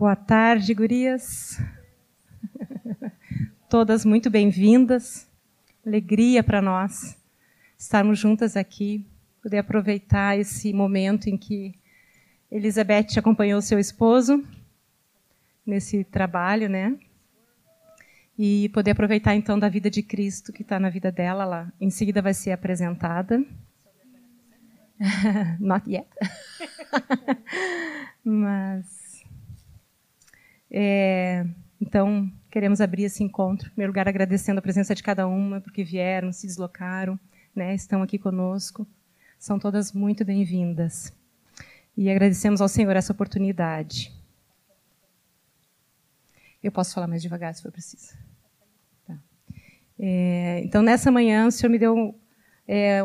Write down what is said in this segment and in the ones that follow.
Boa tarde, gurias. Todas muito bem-vindas. Alegria para nós estarmos juntas aqui, poder aproveitar esse momento em que Elizabeth acompanhou seu esposo nesse trabalho, né? E poder aproveitar então da vida de Cristo que está na vida dela lá. Em seguida vai ser apresentada. Not yet. Mas é, então, queremos abrir esse encontro. Em primeiro lugar, agradecendo a presença de cada uma, porque vieram, se deslocaram, né, estão aqui conosco. São todas muito bem-vindas. E agradecemos ao Senhor essa oportunidade. Eu posso falar mais devagar, se for preciso. Tá. É, então, nessa manhã, o Senhor me deu é,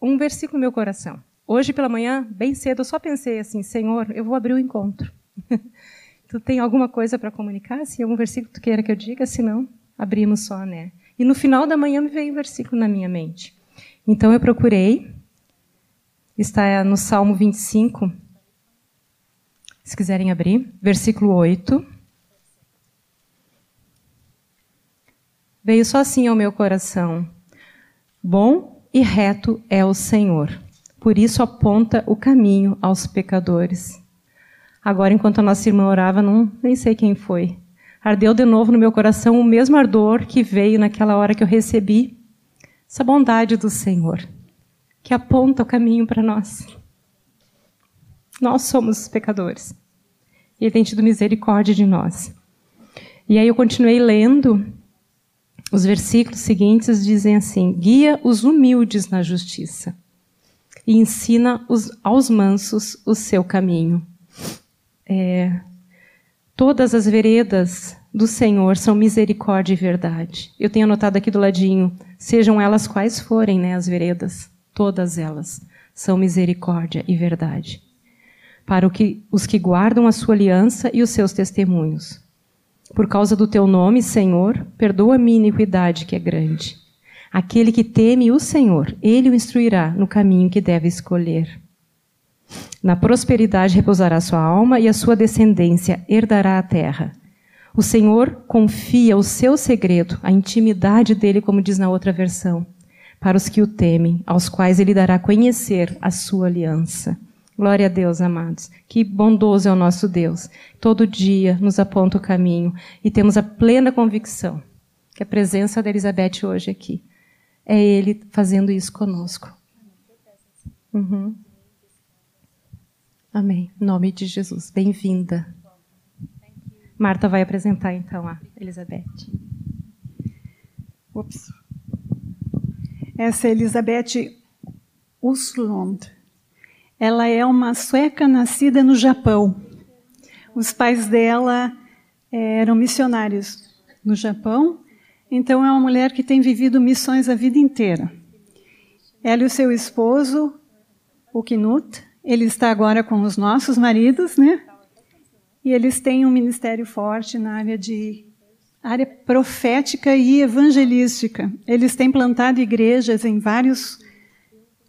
um versículo no meu coração. Hoje pela manhã, bem cedo, eu só pensei assim: Senhor, eu vou abrir o encontro. Tu tem alguma coisa para comunicar? Se algum versículo tu queira que eu diga, se não, abrimos só, né? E no final da manhã me veio um versículo na minha mente. Então eu procurei, está no Salmo 25, se quiserem abrir, versículo 8. Veio só assim ao meu coração: Bom e reto é o Senhor, por isso aponta o caminho aos pecadores. Agora, enquanto a nossa irmã orava, não, nem sei quem foi. Ardeu de novo no meu coração o mesmo ardor que veio naquela hora que eu recebi essa bondade do Senhor, que aponta o caminho para nós. Nós somos pecadores. E Ele tem tido misericórdia de nós. E aí eu continuei lendo. Os versículos seguintes dizem assim: Guia os humildes na justiça e ensina os, aos mansos o seu caminho. É, todas as veredas do Senhor são misericórdia e verdade. Eu tenho anotado aqui do ladinho, sejam elas quais forem, né, as veredas, todas elas são misericórdia e verdade. Para que, os que guardam a sua aliança e os seus testemunhos. Por causa do teu nome, Senhor, perdoa a minha iniquidade que é grande. Aquele que teme o Senhor, ele o instruirá no caminho que deve escolher. Na prosperidade repousará sua alma e a sua descendência herdará a terra. O Senhor confia o seu segredo, a intimidade dele, como diz na outra versão, para os que o temem, aos quais ele dará a conhecer a sua aliança. Glória a Deus, amados. Que bondoso é o nosso Deus. Todo dia nos aponta o caminho e temos a plena convicção que a presença da Elizabeth hoje aqui é Ele fazendo isso conosco. Uhum. Amém. Em nome de Jesus. Bem-vinda. Marta vai apresentar então a Elizabeth. Ups. Essa é Elizabeth Uslund. Ela é uma sueca nascida no Japão. Os pais dela eh, eram missionários no Japão, então é uma mulher que tem vivido missões a vida inteira. Ela e o seu esposo, o Knut, ele está agora com os nossos maridos, né? E eles têm um ministério forte na área de área profética e evangelística. Eles têm plantado igrejas em vários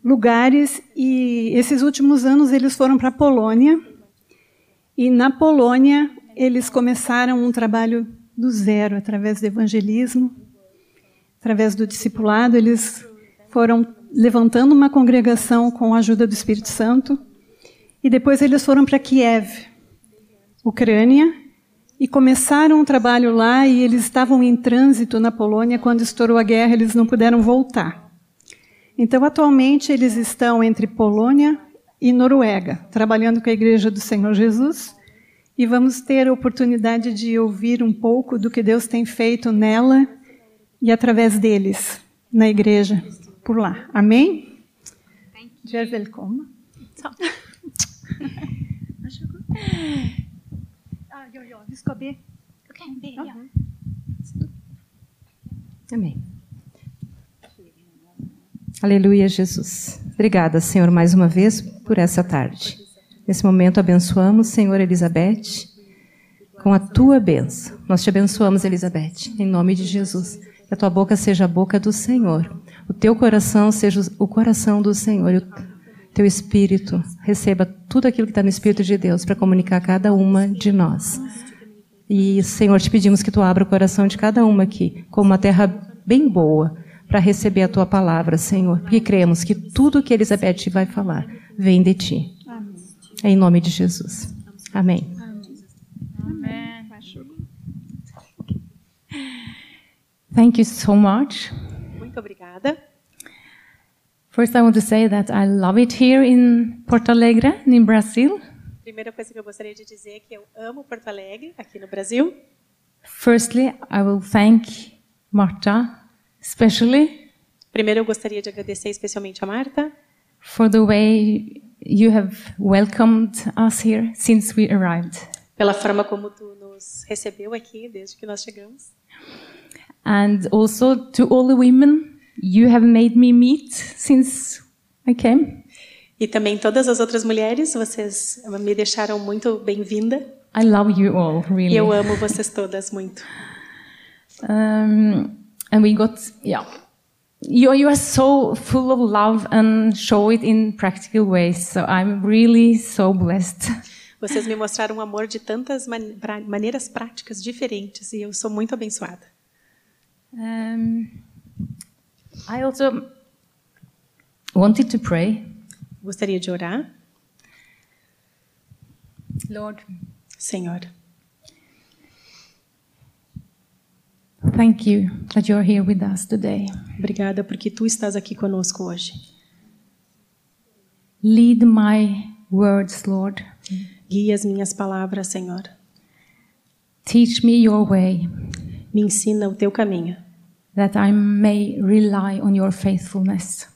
lugares e esses últimos anos eles foram para a Polônia. E na Polônia eles começaram um trabalho do zero através do evangelismo, através do discipulado, eles foram levantando uma congregação com a ajuda do Espírito Santo. E depois eles foram para Kiev, Ucrânia, e começaram um trabalho lá. E eles estavam em trânsito na Polônia quando estourou a guerra, eles não puderam voltar. Então, atualmente, eles estão entre Polônia e Noruega, trabalhando com a Igreja do Senhor Jesus. E vamos ter a oportunidade de ouvir um pouco do que Deus tem feito nela e através deles, na igreja por lá. Amém? Sehr willkommen. Så. Varsågod. Ah, ja, ja, du ska be. Okay, be, ja. Amém. Aleluia, Jesus. Obrigada, Senhor, mais uma vez por essa tarde. Nesse momento, abençoamos, Senhor Elizabeth, com a tua bênção. Nós te abençoamos, Elizabeth, em nome de Jesus. Que a tua boca seja a boca do Senhor o teu coração seja o coração do Senhor. teu Espírito receba tudo aquilo que está no Espírito de Deus para comunicar a cada uma de nós. E, Senhor, te pedimos que tu abra o coração de cada uma aqui, como uma terra bem boa, para receber a tua palavra, Senhor. Porque cremos que tudo que Elizabeth vai falar vem de ti. Em nome de Jesus. Amém. Thank you so much. Obrigada. First, I want to say that I love it here in Porto Alegre, in Brazil. Primeira coisa que eu gostaria de dizer é que eu amo Porto Alegre, aqui no Brasil. Firstly, I will thank Marta, especially Primeiro, eu gostaria de agradecer especialmente a Marta for the way you have welcomed us here since we arrived. pela forma como tu nos recebeu aqui desde que nós chegamos. And also to all the women you have made me meet since I came. E também todas as outras mulheres, vocês me deixaram muito bem-vinda. I love you all, E really. eu amo vocês todas muito. Um, and we got, yeah. You, you are so full of love and show it in practical ways. So I'm really so blessed. Vocês me mostraram amor de tantas man maneiras práticas diferentes e eu sou muito abençoada. Um, I also wanted to pray. Gostaria de orar. Lord, Senhor, thank you that you're here with us today. obrigada porque tu estás aqui conosco hoje. Lead my words, Lord. Guia as minhas palavras, Senhor. Teach me your way, Me ensina o teu caminho, that I may rely on your faithfulness.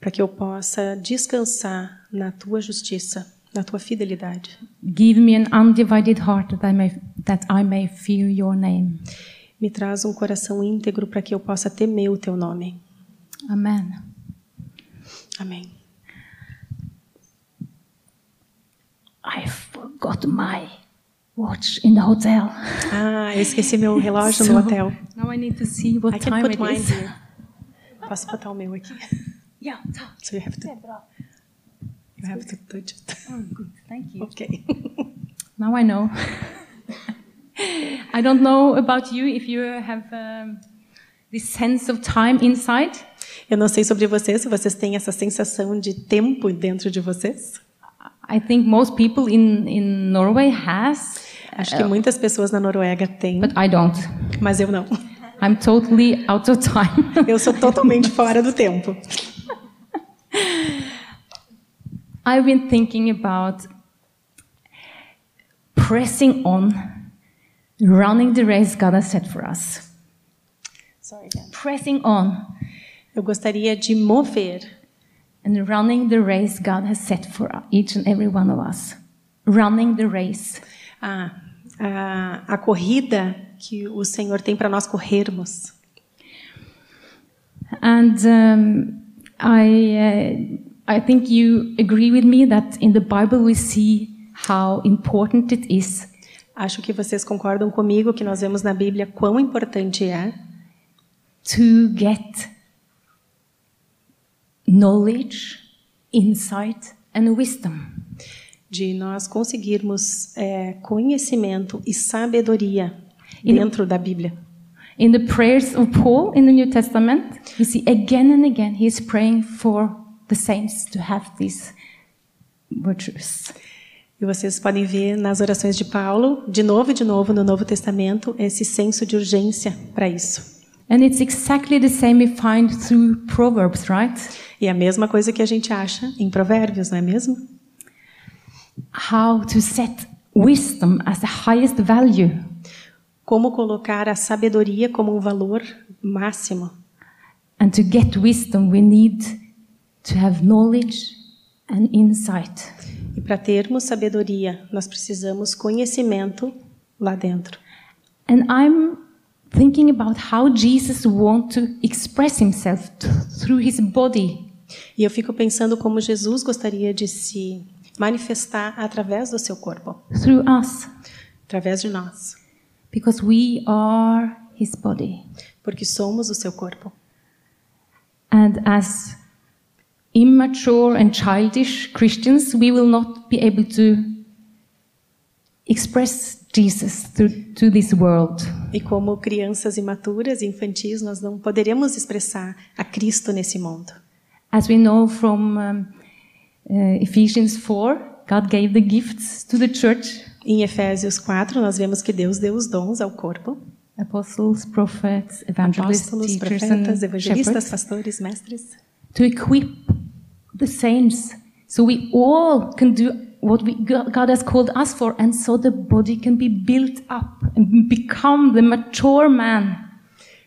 para que eu possa descansar na tua justiça, na tua fidelidade. Give me an undivided heart that I may, that I may fear your name. Me traz um coração íntegro para que eu possa temer o teu nome. Amen. Amém. I forgot my watch in the hotel. Ah, eu esqueci meu relógio So, no hotel. Now I need to see what I can time put it mine is. here. Posso botar o meu aqui? Yeah, tá. So you have to, you have to touch it. Oh, good. Thank you. Ok. Now I know. I don't know about you if you have um, this sense of time inside. Eu não sei sobre vocês, se vocês têm essa sensação de tempo dentro de vocês. I think most people in, in Norway has, Acho que muitas pessoas na Noruega têm, but I don't. mas eu não. I'm totally out of time. Eu sou totalmente fora do tempo. I've been thinking about pressing on, running the race God has set for us. Sorry, Pressing on Eu gostaria de mover and running the race God has set for each and every one of us. Running the race. a, a, a corrida que o Senhor tem para nós corrermos. And um, I, uh, I think you agree with me that in the Bible we see how important it is Acho que vocês concordam comigo que nós vemos na Bíblia quão importante é to get knowledge, insight, and wisdom. De nós conseguirmos é, conhecimento e sabedoria dentro da Bíblia. In the prayers of Paul in the New Testament, you see again and again he is praying for the saints to have these virtues. E vocês podem ver nas orações de Paulo, de novo e de novo no Novo Testamento, esse senso de urgência para isso. And it's exactly the same we find through Proverbs, right? E é a mesma coisa que a gente acha em Provérbios, não é mesmo? How to set wisdom as the highest value. Como colocar a sabedoria como um valor máximo. And to get wisdom, we need to have knowledge and insight. E para termos sabedoria, nós precisamos conhecimento lá dentro. And I'm thinking about how Jesus want to express himself through his body. E eu fico pensando como Jesus gostaria de se manifestar através do seu corpo, through us através de nós, because we are his body. porque somos o seu corpo. And as immature and childish Christians, we will not be able to express Jesus to, to this world. E como crianças imaturas e infantis, nós não poderemos expressar a Cristo nesse mundo. As we know from um, uh, Ephesians 4, God gave the gifts to the church Em Efésios 4, nós vemos que Deus deu os dons ao corpo. apostles, prophets, evangelists, Apóstolos, teachers, profetas, and evangelistas, shepherds pastores, mestres. to equip the saints so we all can do what we, God has called us for, and so the body can be built up and become the mature man.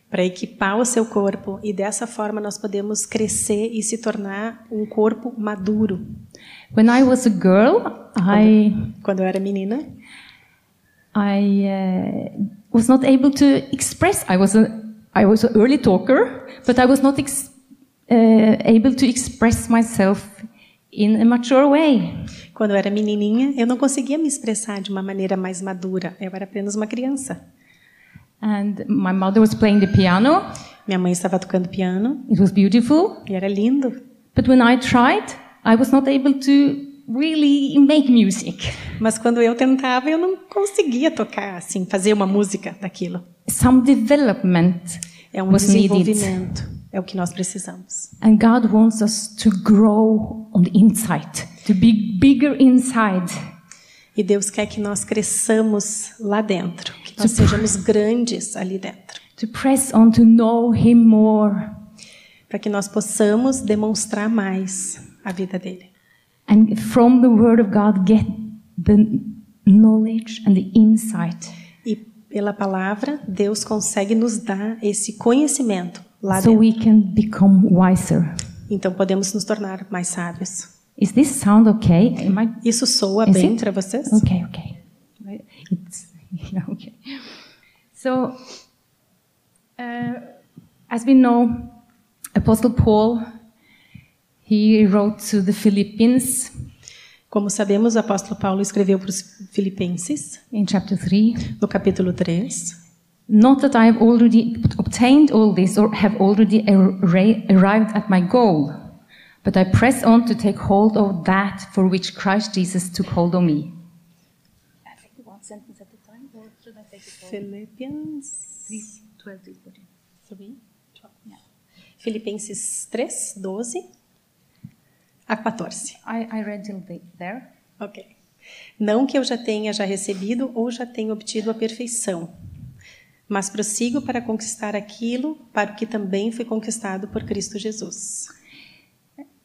Para equipar o seu corpo. E dessa forma nós podemos crescer e se tornar um corpo maduro. When I was a girl, I Quando eu era menina, I uh, was not able to express. I was a I was an early talker, but I was not ex- uh, able to express myself in a mature way. quando eu era menininha, eu não conseguia me expressar de uma maneira mais madura. Eu era apenas uma criança. And my mother was playing the piano. Minha mãe estava tocando piano It was beautiful, e era lindo. but when I tried, I was not able to really make music. Mas quando eu tentava, eu não conseguia tocar assim, fazer uma música daquilo. Some development É um was needed. desenvolvimento. É o que nós precisamos. And God wants us to grow on the inside, to be bigger inside. E Deus quer que nós cresçamos lá dentro, que nós sejamos grandes ali dentro, to press on to know Him more. para que nós possamos demonstrar mais a vida dele. And from the Word of God, get the knowledge and the insight. E pela palavra, Deus consegue nos dar esse conhecimento lá So dentro. we can become wiser. Então podemos nos tornar mais sábios. Is this sound okay? I Isso soa Is bem para vocês? okay? Okay. It's okay. So, uh, as we know, Apostle Paul he wrote to the Philippians Como sabemos, o apóstolo Paulo escreveu para os Filipenses, in chapter three. no capítulo 3, Not that I have already obtained all this or have already arrived at my goal, but I press on to take hold of that for which Christ Jesus took hold of me. Philippians 3, Filipenses 3, 12 a 14. I, I read till the- there. Ok. Não que eu já tenha já recebido ou já tenha obtido a perfeição, mas prossigo para conquistar aquilo para o que também foi conquistado por Cristo Jesus.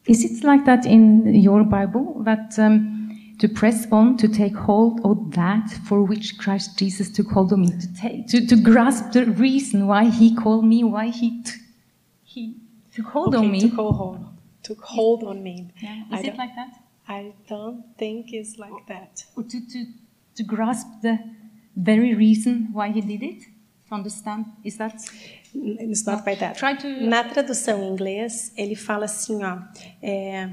Is it like that in your Bible that um, to press on to take hold of that for which Christ Jesus took hold of me, to, take, to, to grasp the reason why He called me, why He He took hold Okay, of me? took hold, took hold on me. Yeah. I Is it like that? I don't think it's like that. Or to, to, to grasp the very reason why he did it? To understand? Is that? It's not by that. To- Na tradução em inglês, ele fala assim, ó, é,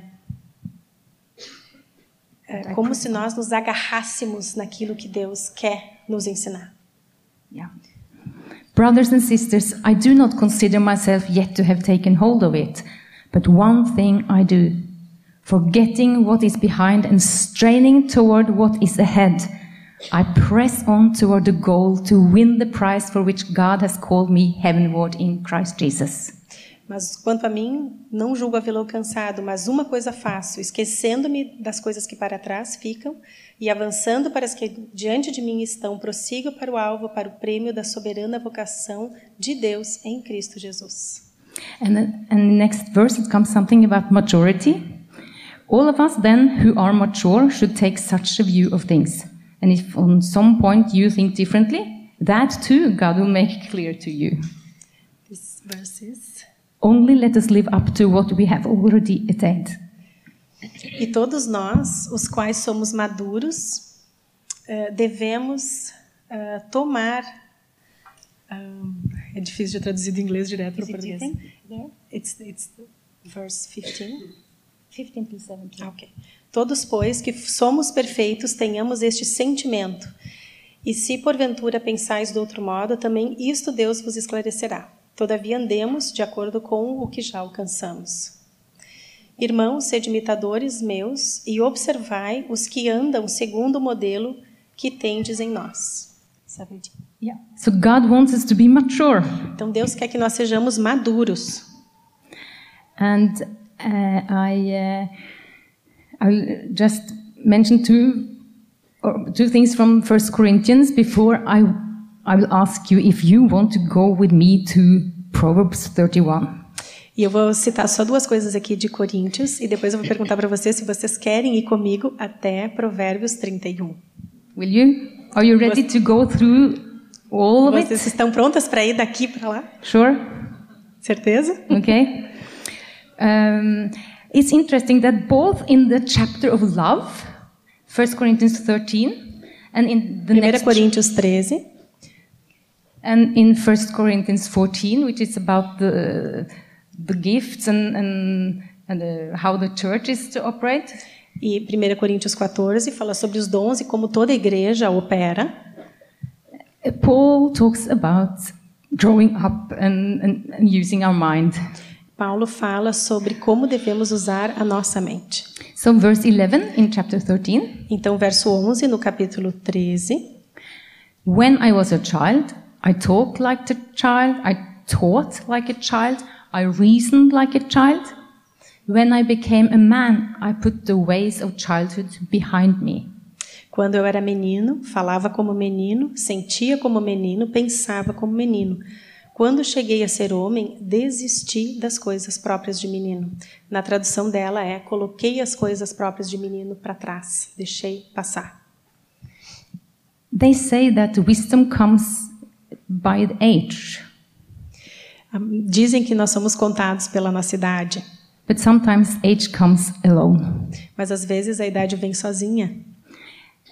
é como se nós nos agarrássemos naquilo que Deus quer nos ensinar. Yeah. Brothers and sisters, I do not consider myself yet to have taken hold of it, but one thing I do, forgetting what is behind and straining toward what is ahead. I press on toward the goal to win the prize for which God has called me heavenward in Christ Jesus. Mas quanto a mim, não julgo havê-lo alcançado, mas uma coisa faço, esquecendo-me das coisas que para trás ficam e avançando para as que diante de mim estão, prossigo para o alvo, para o prêmio da soberana vocação de Deus em Cristo Jesus. And, then- and the next verse, it comes something about maturity. All of us, then, who are mature, should take such a view of things. And if on some point you think differently, that too God will make clear to you. This verse is Only let us live up to what we have already attained. E todos nós, os quais somos maduros, eh, devemos eh, tomar. ah, é difícil de traduzir do inglês direto para o português. It's, it's verse 15. 15 to 17. Ah, ok. Todos, pois, que somos perfeitos, tenhamos este sentimento. E se porventura pensais de outro modo, também isto Deus vos esclarecerá. Todavia andemos de acordo com o que já alcançamos. Irmãos, sede imitadores meus e observai os que andam segundo o modelo que tendes em nós. Yeah. So God wants us to be mature. Então Deus quer que nós sejamos maduros. And uh, I, uh, I'll just mention two, two things from First Corinthians before I, I will ask you if you want to go with me to Proverbs 31. E eu vou citar só duas coisas aqui de Coríntios e depois eu vou perguntar para vocês se vocês querem ir comigo até Provérbios 31. Will you? Are you ready to go through all of Vocês it? estão prontas para ir daqui para lá? Sure. Certeza? Okay. Um, it's interesting that both in the chapter of love, 1 Corinthians 13, and in the 1 next Coríntios 13 and in 1 Corinthians 14, which is about the the gifts and and, and uh, how the church is to operate. e 1 Coríntios 14 fala sobre os dons e como toda igreja opera. Paul talks about growing up and, and, and using our mind. Paulo fala sobre como devemos usar a nossa mente. So, verse 11 in chapter 13 Então, verso 11 no capítulo 13. When I was a child, I talked like a child, I taught like a child, I reasoned like a child. When I became a man, I put the ways of childhood behind me. Quando eu era menino, falava como menino, sentia como menino, pensava como menino. Quando cheguei a ser homem, desisti das coisas próprias de menino. Na tradução dela é: coloquei as coisas próprias de menino para trás, deixei passar. They say that wisdom comes by age, Ah, Dizem que nós somos contados pela nossa idade, but sometimes age comes alone. mas às vezes a idade vem sozinha.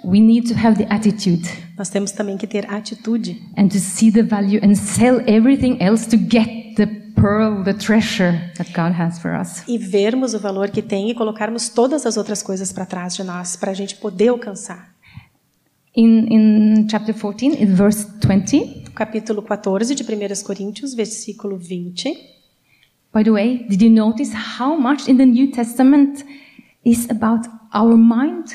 We need to have the attitude Nós temos também que ter atitude and to see the value and sell everything else to get the pearl, the treasure that God has for us. e vermos o valor que tem e colocarmos todas as outras coisas para trás de nós, para a gente poder alcançar. In, in chapter 14, in verse 20, Capítulo 14 de 1 Coríntios, versículo 20. by the way, did you notice how much in the New Testament is about our mind?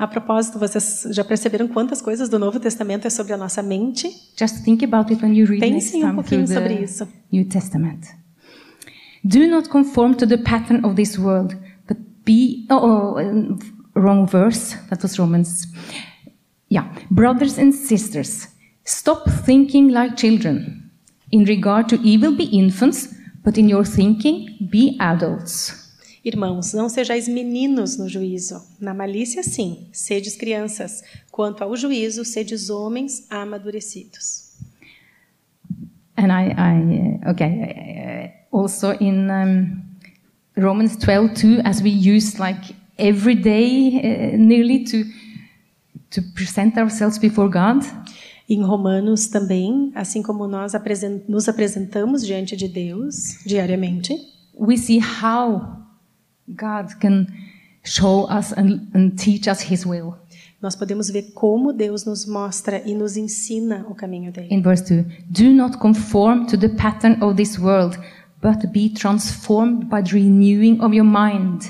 A propósito, vocês já perceberam quantas coisas do Novo Testamento é sobre a nossa mente? Just think about it when you read Pensem um pouquinho sobre the isso. New Testament. Do not conform to the pattern of this world, but be. Oh, oh um, wrong verse. That was Romans. Yeah. Brothers and sisters, stop thinking like children. In regard to evil, be infants, but in your thinking, be adults. Irmãos, não sejais meninos no juízo. Na malícia, sim, sedes crianças. Quanto ao juízo, sedes homens amadurecidos. And I, I uh, okay, uh, also in um, Romans 12 too, as we use like every day uh, nearly to to present ourselves before God. Em Romanos também, assim como nós nos apresentamos diante de Deus diariamente, we see how God can show us and, and teach us His will. nós podemos ver como Deus nos mostra e nos ensina o caminho dele. In verse 2, do not conform to the pattern of this world, but be transformed by the renewing of your mind.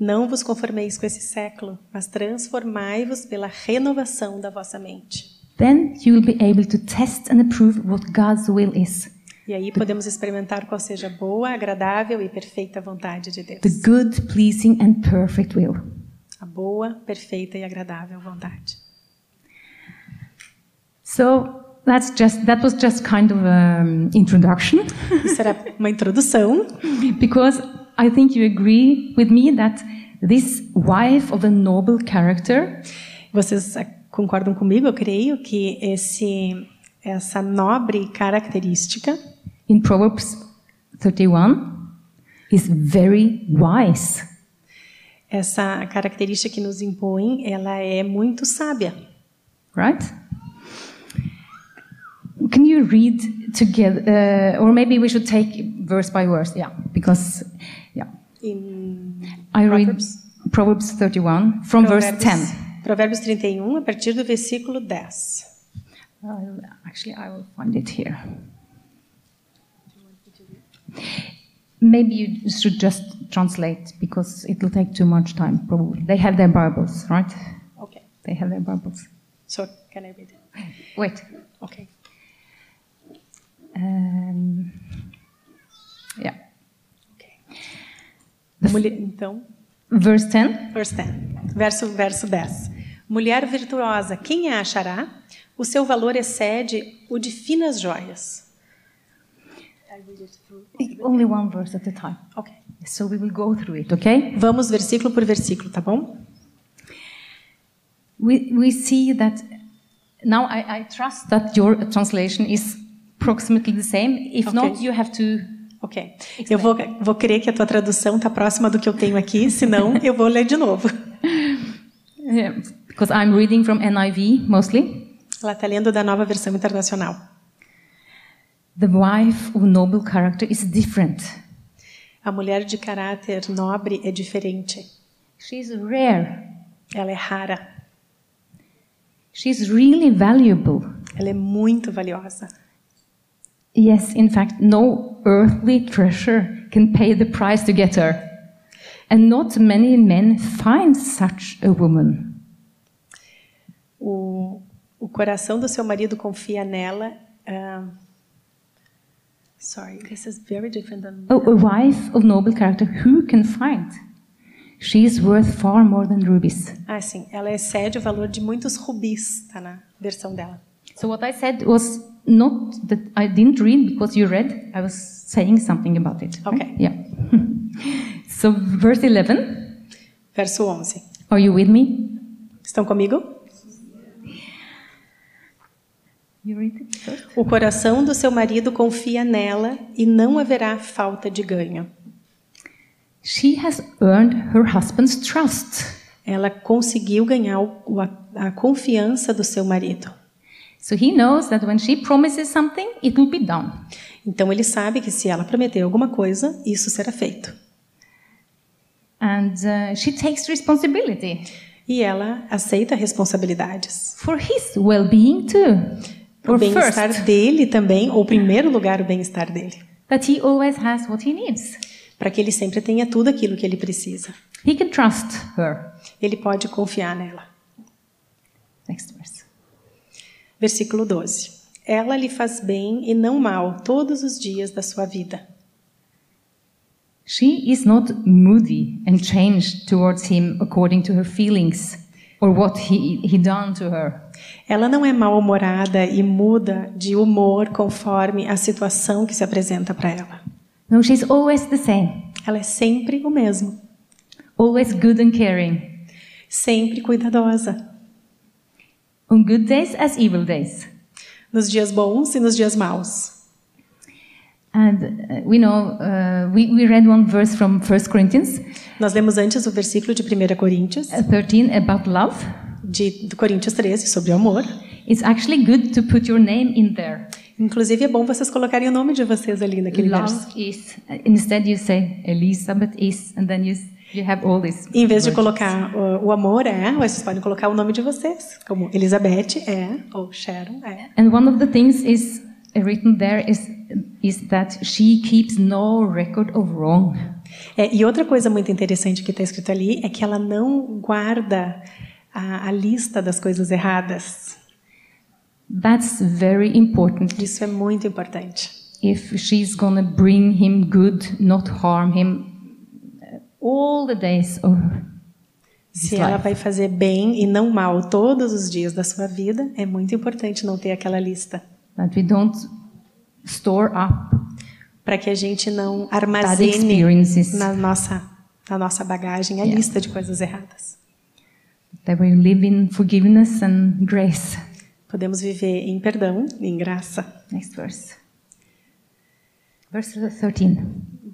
Não vos conformeis com esse século, mas transformai-vos pela renovação da vossa mente. Then you will be able to test and approve what God's will is E aí podemos experimentar qual seja a boa, agradável e perfeita vontade de Deus. the good, pleasing, and perfect will. A boa, perfeita e agradável vontade. So that's just that was just kind of an introduction, Isso era uma introdução, because I think you agree with me that this wife of a noble character Vocês concordam comigo? Eu creio que esse, essa nobre característica in Proverbs 31 is very wise. Essa característica que nos impõe, ela é muito sábia. right? Can you read together, uh, or maybe we should take verse by verse? Yeah, because yeah, Em I read Proverbs, Proverbs 31 from verse 10. Provérbios 31, a partir do versículo 10. I'll- actually, I will find it here. maybe you should just translate because it will take too much time, probably. They have their Bibles, right? Ok. They have their Bibles. So, can I read it? Wait. Ok. Um, yeah. Mulher, então, Verse 10. verse 10. Verso, verso 10. Mulher virtuosa, quem a achará? O seu valor excede o de finas joias. Only one verse at a time. Ok. So we will go through it, okay? Vamos versículo por versículo, tá bom? We, we see that now I, I trust that your translation is approximately the same. If Okay. not, you have to. Ok. Eu vou, vou crer que a tua tradução está próxima do que eu tenho aqui, senão eu vou ler de novo. Yeah, because I'm reading from NIV mostly. Ela está lendo da nova versão internacional. The wife of noble character is different. A mulher de caráter nobre é diferente. She's rare. Ela é rara. She's really valuable. Ela é muito valiosa. Yes, in fact, no earthly treasure can pay the price to get her. And not many men find such a woman. O, o coração do seu marido confia nela. ah, sorry, this is very different than. Oh, a wife of noble character, who can find? She is worth far more than rubies. Ah, sim. Ela excede o valor de muitos rubis, tá na versão dela. So what I said was not that I didn't read because you read. I was saying something about it. right? Okay. Yeah. so verse 11. Verso 11. Are you with me? Estão comigo? You read it first. O coração do seu marido confia nela e não haverá falta de ganho. She has earned her husband's trust. Ela conseguiu ganhar o- a, a confiança do seu marido. So he knows that when she promises something, it will be done. Então ele sabe que se ela prometer alguma coisa, isso será feito. And uh, she takes responsibility E ela aceita responsabilidades. for his well being too. O bem-estar dele também, ou primeiro lugar, o bem-estar dele. that he always has what he needs. Para que ele sempre tenha tudo aquilo que ele precisa. He can trust her. Ele pode confiar nela. Next verse. Versículo 12. Ela lhe faz bem e não mal todos os dias da sua vida. She is not moody and changed towards him according to her feelings or what he, he done to her. Ela não é mal-humorada e muda de humor conforme a situação que se apresenta para ela. No, she's always the same, Ela é sempre o mesmo, always good and caring. sempre cuidadosa, On good days as evil days. nos dias bons e nos dias maus. And uh, we know, uh, we, we read one verse from 1 Corinthians Nós lemos antes o versículo de 1 Coríntios, uh, 13 about love. de do Coríntios 13, sobre o amor. It's actually good to put your name in there. Inclusive é bom vocês colocarem o nome de vocês ali naquele verso. Love is, uh, instead you say Elizabeth is, and then you, you have all this. Em vez de colocar o, o amor é, vocês podem colocar o nome de vocês, como Elizabeth é, ou Sharon é. And one of the things is uh, written there is, is that she keeps no record of wrong. É, e outra coisa muito interessante que está escrito ali é que ela não guarda a, a lista das coisas erradas. That's very important. Isso é muito importante. If she's gonna bring him good, not harm him, uh, all the days of Se ela vai fazer bem e não mal todos os dias da sua vida, é muito importante não ter aquela lista. That we don't store up Para que a gente não armazene na nossa, na nossa bagagem a Yeah. lista de coisas erradas. That we live in forgiveness and grace. Podemos viver em perdão e em graça. Next verse. Verse 13.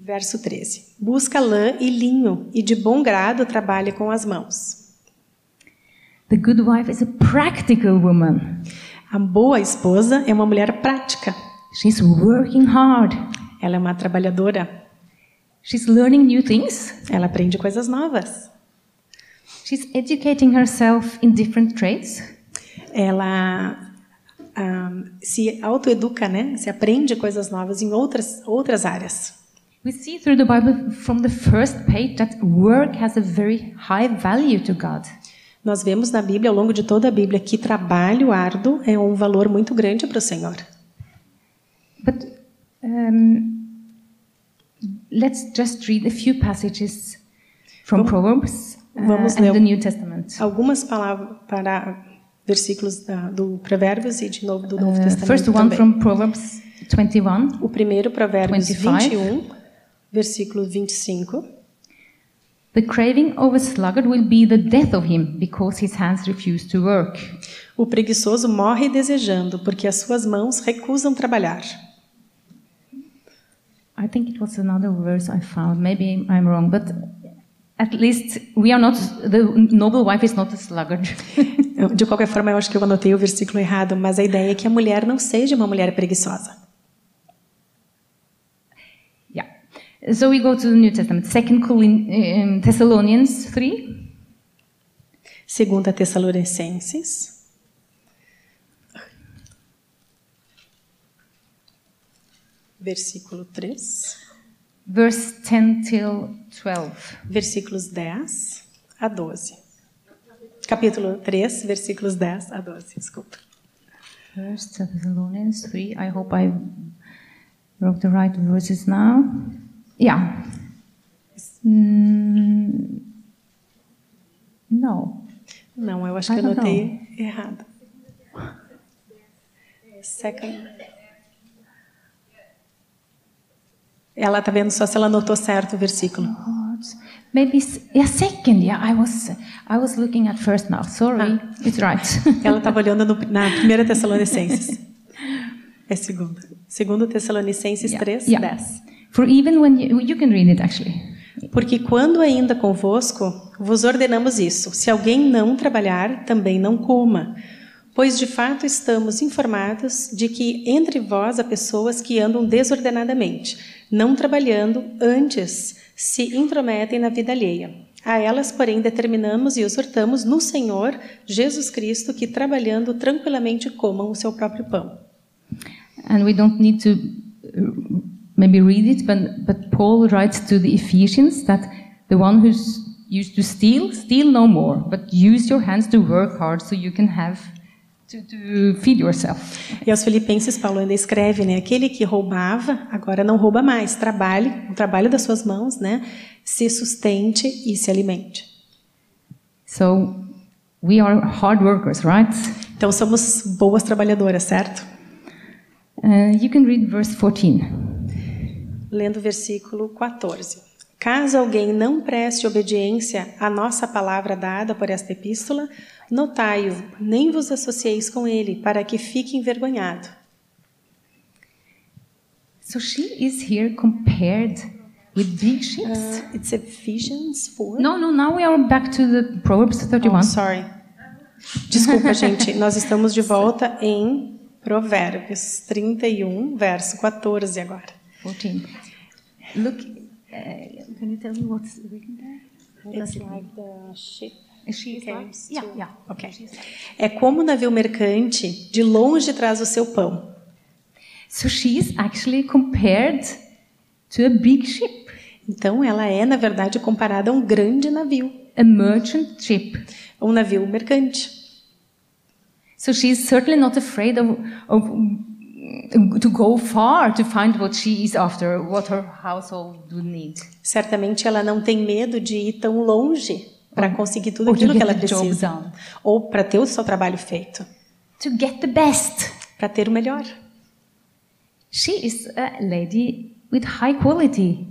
Verso 13. Busca lã e linho, e de bom grado trabalha com as mãos. The good wife is a practical woman. A boa esposa é uma mulher prática. She's working hard. Ela é uma trabalhadora. She's learning new things. Ela aprende coisas novas. She's educating herself in different trades. Ela ah, se autoeduca, né? Se aprende coisas novas em outras outras áreas. We see through the Bible from the first page that work has a very high value to God. Nós vemos na Bíblia, ao longo de toda a Bíblia, que trabalho árduo é um valor muito grande para o Senhor. But um, let's just read a few passages from Vamos- Proverbs uh, vamos and the New Testament. Algumas palavras para versículos da- do Provérbios e de novo do Novo Uh, Testamento first one também. from Proverbs 21. O primeiro, Provérbios 25. 21, versículo 25. The craving of a sluggard will be the death of him, because his hands refuse to work. O preguiçoso morre desejando, porque as suas mãos recusam trabalhar. I think it was another verse I found. Maybe I'm wrong, but at least we are not. The noble wife is not a sluggard. De qualquer forma, eu acho que eu anotei o versículo errado, mas a ideia é que a mulher não seja uma mulher preguiçosa. yeah. So we go to the New Testament. Second Colin- um, Thessalonians three. Segunda Tessalonicenses, versículo 3, verse 10 till 12. versículos 10 a 12. Capítulo 3, versículos 10 a 12, desculpa. First Thessalonians 3. I hope I wrote the right verses now. Yeah. Mm, no. Não, eu acho que I eu don't anotei errado. Second. Ela tá vendo só se ela anotou certo o versículo. What? Maybe yeah, second. Yeah, I was I was looking at first now. Sorry, it's right. Ela estava olhando no- na primeira Tessalonicenses. É segunda. Segundo Tessalonicenses Yeah, 3, yeah. 10. For even when you, you can read it actually. Porque quando ainda convosco, vos ordenamos isso: se alguém não trabalhar, também não coma. Pois de fato estamos informados de que entre vós há pessoas que andam desordenadamente, não trabalhando, antes se intrometem na vida alheia. A elas, porém, determinamos e exortamos no Senhor Jesus Cristo que, trabalhando tranquilamente, comam o seu próprio pão. And we don't need to uh, maybe read it, but, but Paul writes to the Ephesians that the one who's used to steal, steal no more, but use your hands to work hard so you can have to, to feed yourself. E aos Filipenses, Paulo ainda escreve, né? Aquele que roubava, agora não rouba mais. Trabalhe, o trabalho das suas mãos, né? Se sustente e se alimente. So we are hard workers, right? Então somos boas trabalhadoras, certo? Uh, you can read verse 14. Lendo o versículo 14. Caso alguém não preste obediência à nossa palavra dada por esta epístola, notai-o, nem vos associeis com ele, para que fique envergonhado. So she is here compared with big ships. Uh, it's Ephesians 4. No, no, now we are back to the Proverbs 31. Oh, sorry. Desculpa, gente. Nós estamos de volta em Provérbios 31, verso 14 agora. 14. Look, uh, can you tell me what's written there? It's like the ship. She yeah, yeah. É como o navio mercante de longe traz o seu pão. So she is actually compared to a big ship, Então, ela é, na verdade, comparada a um grande navio, a merchant ship. um navio mercante. So she is certainly not afraid of, of to go far to find what she is after, what her household would need. Certamente, ela não tem medo de ir tão longe para conseguir tudo aquilo que get ela precisa. Ou para ter o seu trabalho feito, To get the best. para ter o melhor. She is a lady with high quality.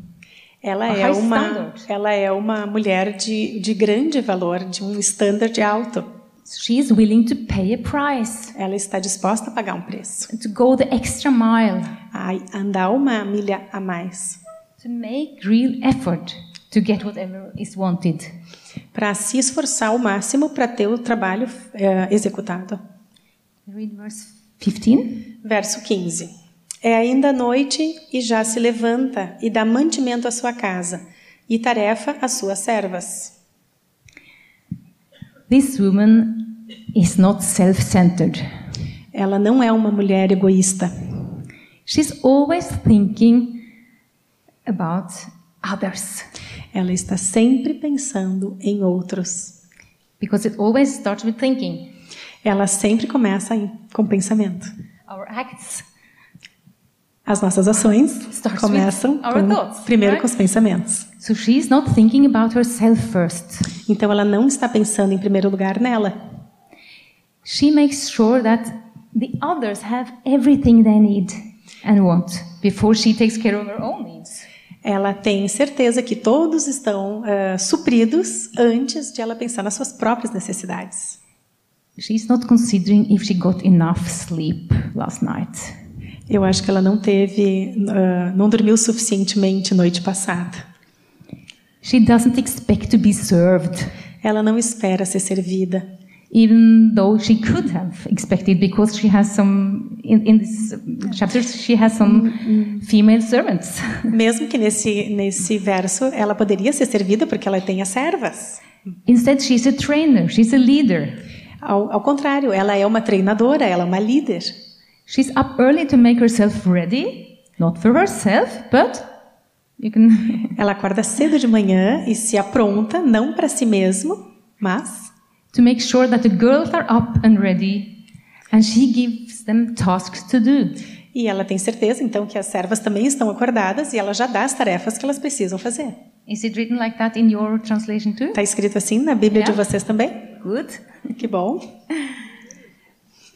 Ela A é high uma, standard. ela é uma mulher de, de grande valor, de um standard alto. She is willing to pay a price, Ela está disposta a pagar um preço, to go the extra mile, a andar uma milha a mais, to make real effort to get whatever is wanted. Para se esforçar ao máximo para ter o trabalho eh, executado. Read verse 15. Verso 15. É ainda noite e já se levanta e dá mantimento à sua casa e tarefa às suas servas. This woman is not self centered. Ela não é uma mulher egoísta. She's always thinking about others. Ela está sempre pensando em outros. Because it always starts with thinking. Ela sempre começa com pensamento. Our acts As nossas ações Starts começam com- thoughts, primeiro right? com os pensamentos. So she's not thinking about herself first. Então ela não está pensando em primeiro lugar nela. She makes sure that the others have everything they need and want before she takes care of her own needs. Ela tem certeza que todos estão ah, supridos antes de ela pensar nas suas próprias necessidades. She's not considering if she got enough sleep last night. Eu acho que ela não teve, ah, não dormiu suficientemente noite passada. She doesn't expect to be served, Ela não espera ser servida, even though she could have expected because she has some, in, in this chapter, she has some female servants. mesmo que nesse nesse verso ela poderia ser servida porque ela tem as servas. Instead, she's a trainer, she's a leader. Ao, ao contrário, ela é uma treinadora, ela é uma líder. She's up early to make herself ready, not for herself, but you can. Ela acorda cedo de manhã e se apronta, não para si mesmo, mas to make sure that the girls are up and ready, and she gives them tasks to do. e ela tem certeza então que as servas também estão acordadas e ela já dá as tarefas que elas precisam fazer. Is it written like that in your translation too? Está escrito assim na Bíblia de Yeah. vocês também? Good. Que bom.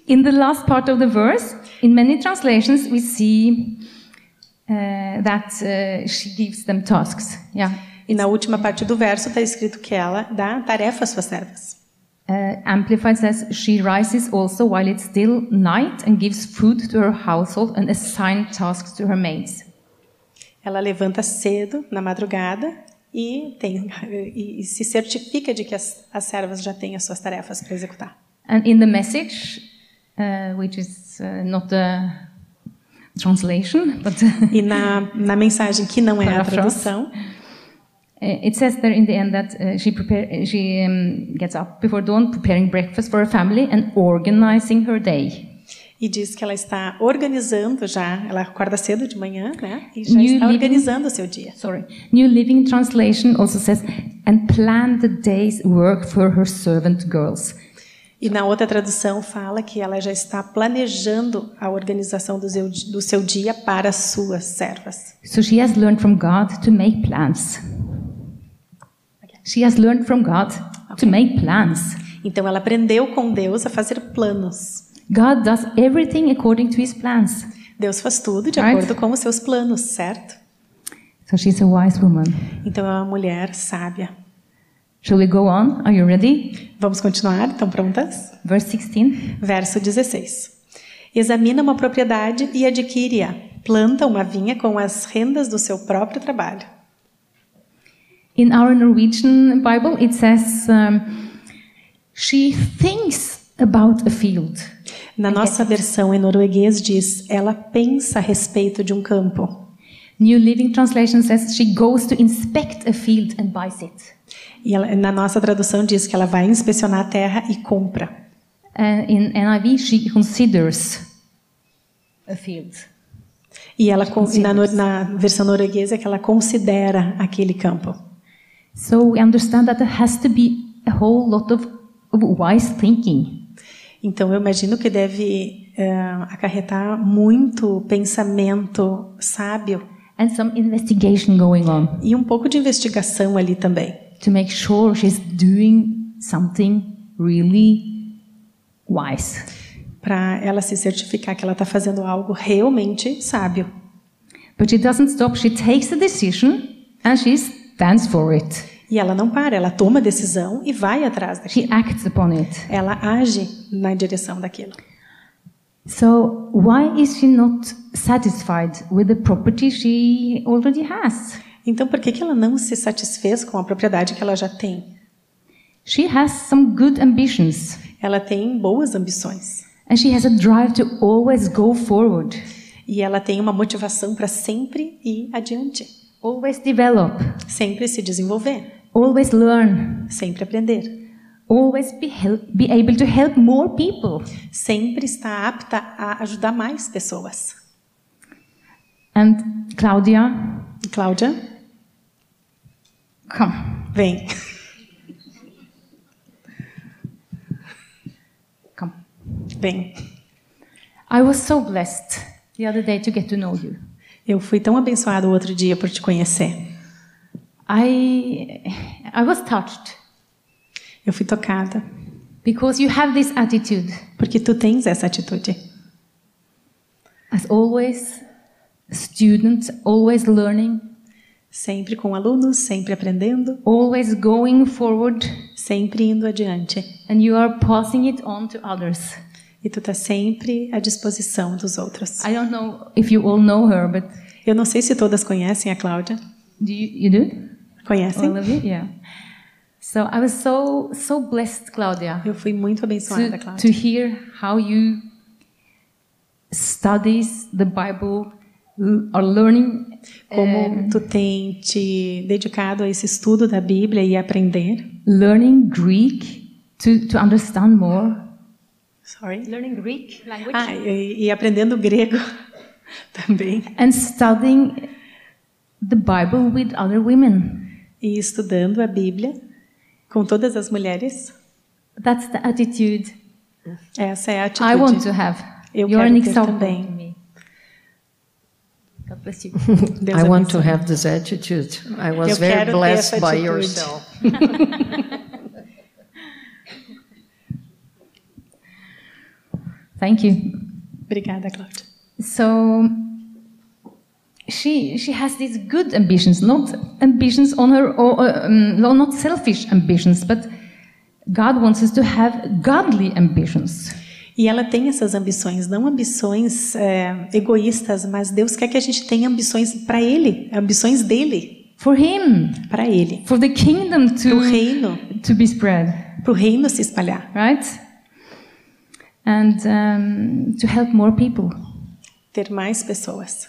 In the last part of the verse, in many translations, we see uh, that uh, she gives them tasks. Yeah. E na última parte do verso está escrito que ela dá tarefa às suas servas. Uh, Amplified says she rises also while it's still night and gives food to her household and assign tasks to her maids. Ela levanta cedo na madrugada e, tem, e, e se certifica de que as, as servas já têm as suas tarefas para executar. And in the message, uh, which is uh, not a translation, but E na, na mensagem que não é a tradução, It says there in the end that uh, she prepare, she um, gets up before dawn, preparing breakfast for her family and organizing her day. e diz que ela está organizando já, ela acorda cedo de manhã, né? E já New está living- organizando o seu dia. Sorry. New Living Translation also says, and plan the day's work for her servant girls. E na outra tradução fala que ela já está planejando a organização do seu, do seu dia para as suas servas. So she has learned from God to make plans. She has learned from God to make plans. Então ela aprendeu com Deus a fazer planos. God does everything according to his plans. Deus faz tudo de Right. acordo com os seus planos, certo? So she's a wise woman. Então é uma mulher sábia. Shall we go on? Are you ready? Vamos continuar? Estão prontas? Verse 16. Verso 16. Examina uma propriedade e adquire-a. Planta uma vinha com as rendas do seu próprio trabalho. In our Norwegian Bible, it says um, she thinks about a field. Na nossa versão em norueguês diz: ela pensa a respeito de um campo. New Living Translation says she goes to inspect a field and buys it. E ela- na nossa tradução diz que ela vai inspecionar a terra e compra. Uh, in NIV, she considers a field. E ela na, na versão norueguesa é que ela considera aquele campo. So we understand that there has to be a whole lot of, of wise thinking. Então eu imagino que deve eh, acarretar muito pensamento sábio and some investigation going on e um pouco de investigação ali também, to make sure she's doing something really wise. para ela se certificar que ela está fazendo algo realmente sábio. But she doesn't stop. She takes the decision and she stands for it. E ela não para, ela toma decisão e vai atrás daquilo. She acts upon it. Ela age na direção daquilo. So why is she not satisfied with the property she already has? Então por que, que ela não se satisfez com a propriedade que ela já tem? She has some good ambitions Ela tem boas ambições and she has a drive to always go forward, e ela tem uma motivação para sempre ir adiante, always develop, sempre se desenvolver, always learn, sempre aprender, always be, help, be able to help more people. sempre estar apta a ajudar mais pessoas. And Claudia, Cláudia, come. vem. Come. Vem. I was so blessed the other day to get to know you. Eu fui tão abençoada o outro dia por te conhecer. I, I was touched Eu fui tocada. because you have this attitude. Porque tu tens essa atitude. As always, student, always learning, Sempre com alunos, sempre aprendendo, always going forward, sempre indo adiante. and you are passing it on to others. E tu tá sempre à disposição dos outros. I don't know if you all know her, but Eu não sei se todas conhecem a Cláudia. do you, you do? Conhecem? All of you? Yeah. So I was so so blessed, Claudia, Eu fui muito abençoada, to, Cláudia. to hear how you studies the Bible, are learning Como tu tem te dedicado a esse estudo da Bíblia e aprender. learning Greek to, to understand more. Sorry. Learning Greek language. Ah, e, e aprendendo grego também. And studying the Bible with other women. E estudando a Bíblia com todas as mulheres. That's the attitude Essa é a atitude. I want to have. Eu You're quero ter também. to me. God bless you. Deus I want to abençoe. have this attitude. I was Eu very blessed by yourself. Thank you. Obrigada, Cláudia. So she she has these good ambitions, not ambitions on her or um, no, not selfish ambitions, but God wants us to have godly ambitions. E ela tem essas ambições, não ambições é, egoístas, mas Deus quer que a gente tenha ambições para Ele, ambições dele, For him, para Ele, for the kingdom para o to, reino, to be spread, para o reino se espalhar, right? And um, to help more people. ter mais pessoas.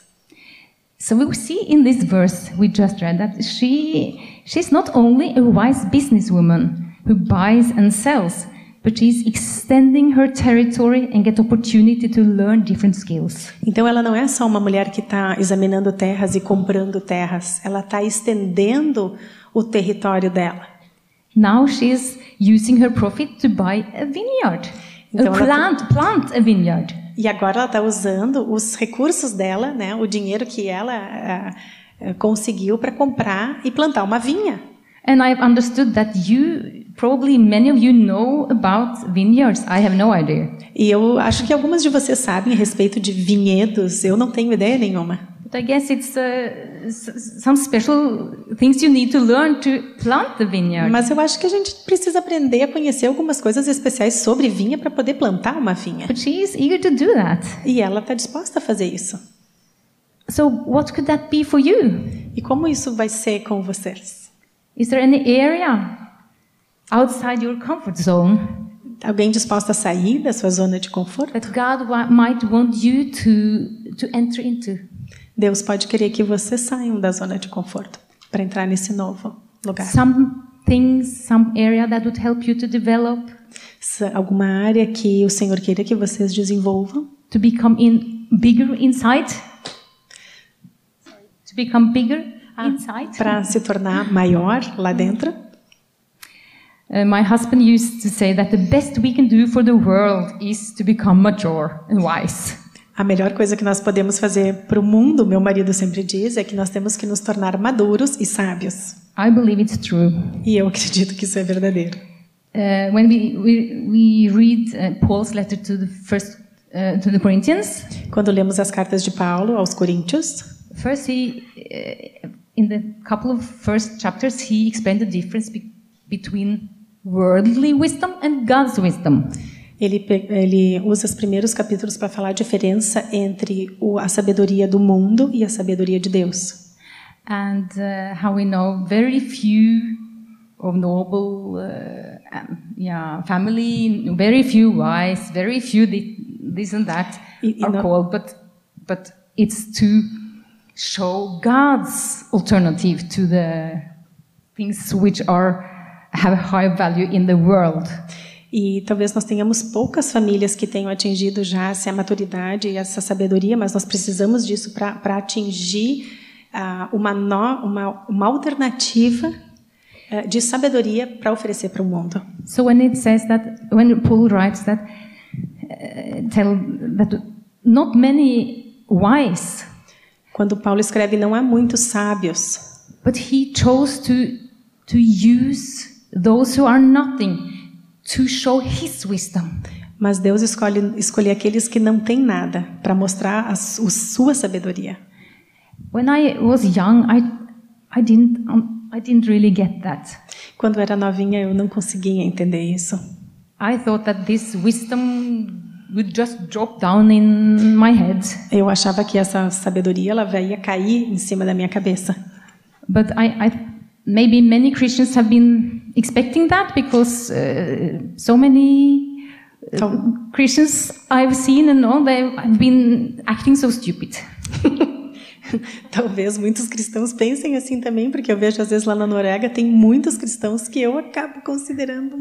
So we see in this verse we just read that she she's not only a wise businesswoman who buys and sells, but she's extending her territory and get opportunity to learn different skills. Então ela não é só uma mulher que está examinando terras e comprando terras, ela está estendendo o território dela. Now she's using her profit to buy a vineyard, Então a ela plant, plant a vineyard. E agora ela está usando os recursos dela, né, o dinheiro que ela ah, conseguiu para comprar e plantar uma vinha. And I've understood that you, probably many of you know about vineyards. I have no idea. E eu acho que algumas de vocês sabem a respeito de vinhedos, eu não tenho ideia nenhuma. But I guess it's uh, some special things you need to learn to plant the vineyard. Mas eu acho que a gente precisa aprender a conhecer algumas coisas especiais sobre vinha para poder plantar uma vinha. But she is eager to do that. E ela está disposta a fazer isso. So, what could that be for you? E como isso vai ser com vocês? Is there any area outside your comfort zone Alguém disposto a sair da sua zona de conforto? that God might want you to, to enter into? Deus pode querer que vocês saiam da zona de conforto para entrar nesse novo lugar. Some things, some area that would help you to develop, alguma área que o Senhor queira que vocês desenvolvam, to become in bigger inside? To become bigger inside? para se tornar maior lá dentro. Uh, my husband used to say that the best we can do for the world is to become mature and wise. A melhor coisa que nós podemos fazer para o mundo, meu marido sempre diz, é que nós temos que nos tornar maduros e sábios. I believe it's true. E eu acredito que isso é verdadeiro. Uh, when we, we, we read uh, Paul's letter to the first uh, to the Corinthians, Quando lemos as cartas de Paulo aos Coríntios, first he uh, in the couple of first chapters he explained the difference be- between worldly wisdom and God's wisdom. Ele, ele usa os primeiros capítulos para falar a diferença entre o- a sabedoria do mundo e a sabedoria de Deus. and uh, how we know very few of noble uh, yeah, family, very few wise, very few thi- this and that Y- y are called, but, but it's to show God's alternative to the things which are have high value in the world. E talvez nós tenhamos poucas famílias que tenham atingido já essa maturidade e essa sabedoria, mas nós precisamos disso para atingir ah, uma, no- uma, uma alternativa eh, de sabedoria para oferecer para o mundo. So when it says that, when Paul writes that, uh, tell that not many wise, Quando Paulo escreve, não há muitos sábios, but he chose to to use those who are nothing to show his wisdom. mas Deus escolhe escolhe aqueles que não têm nada para mostrar a su- sua sabedoria. When I was young, I I didn't um, I didn't really get that. Quando era novinha, eu não conseguia entender isso. I thought that this wisdom would just drop down in my head. Eu achava que essa sabedoria ela ia cair em cima da minha cabeça. But I, I maybe many Christians have been expecting that because uh, so many uh, Christians I've seen and all they have been acting so stupid. talvez muitos cristãos pensem assim também, porque eu vejo às vezes lá na Noruega tem muitos cristãos que eu acabo considerando.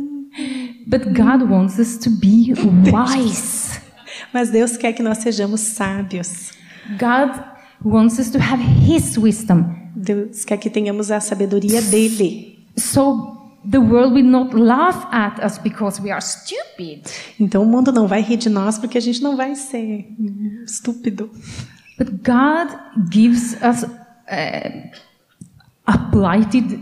But God wants us to be wise. Mas Deus quer que nós sejamos sábios. God wants us to have His wisdom. Deus quer que tenhamos a sabedoria dele. So the world will not laugh at us because we are stupid. Então o mundo não vai rir de nós porque a gente não vai ser estúpido. But God gives us uh, uplighted.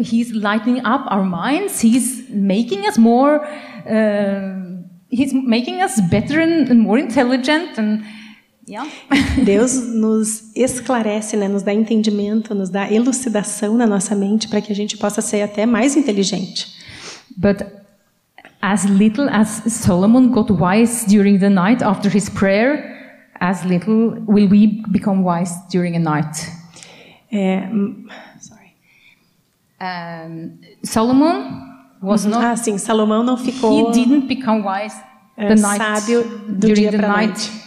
He's lightening up our minds. He's making us more. Uh, he's making us better and, and more intelligent. And yeah, Deus nos esclarece, né? nos dá entendimento, nos dá elucidação na nossa mente para que a gente possa ser até mais inteligente. but as little as Solomon got wise during the night after his prayer, as little will we become wise during a night. É, sorry. Um, Solomon was not. Ah, sim, Salomão não He ficou didn't become wise eh, the night sábio do during dia the night noite.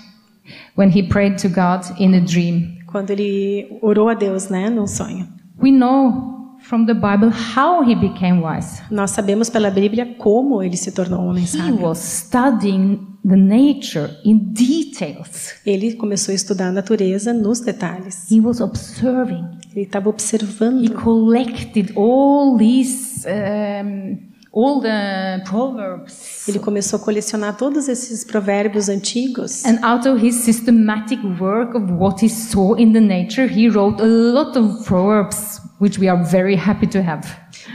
When he prayed to God in a dream. Quando ele orou a Deus, né, num sonho. We know from the Bible how he became wise. Nós sabemos pela Bíblia como ele se tornou um homem He sábio. was studying the nature in details. Ele começou a estudar a natureza nos detalhes. He was observing. Ele estava He observando. collected all these, um, all the proverbs. Ele começou a colecionar todos esses provérbios antigos. And out of his systematic work of what he saw in the nature, he wrote a lot of proverbs, which we are very happy to have.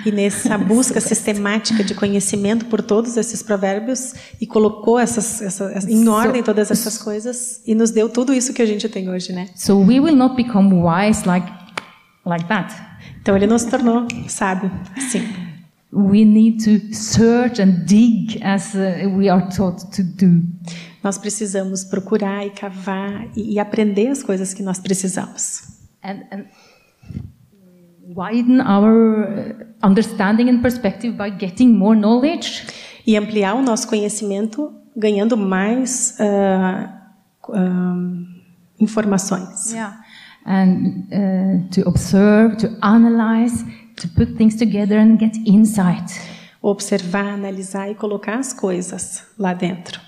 E nessa busca sistemática de conhecimento por todos esses provérbios e colocou essas, essas em ordem todas essas coisas e nos deu tudo isso que a gente tem hoje, né? So we will not become wise like, like that. Então ele nos tornou sábio, sim. We need to search and dig as uh, we are taught to do. Nós precisamos procurar e cavar e, aprender as coisas que nós precisamos. And, and widen our uh, understanding and perspective by getting more knowledge. E ampliar o nosso conhecimento ganhando mais ah, ah, informações. Yeah. And uh, to observe, to analyze, to put things together and get insight. Observar, analisar e colocar as coisas lá dentro.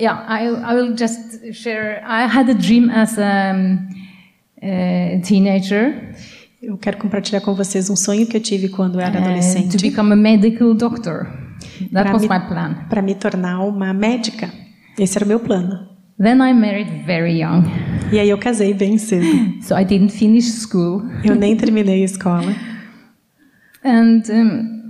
Yeah, I, I will just share. I had a dream as a uh, teenager Eu quero compartilhar com vocês um sonho que eu tive quando eu era uh, to adolescente. become a medical doctor. That Pra was me- my plan. Para me tornar uma médica. Esse era o meu plano. Then I married very young, E aí eu casei bem cedo. so I didn't finish school. Eu nem terminei a escola. And um,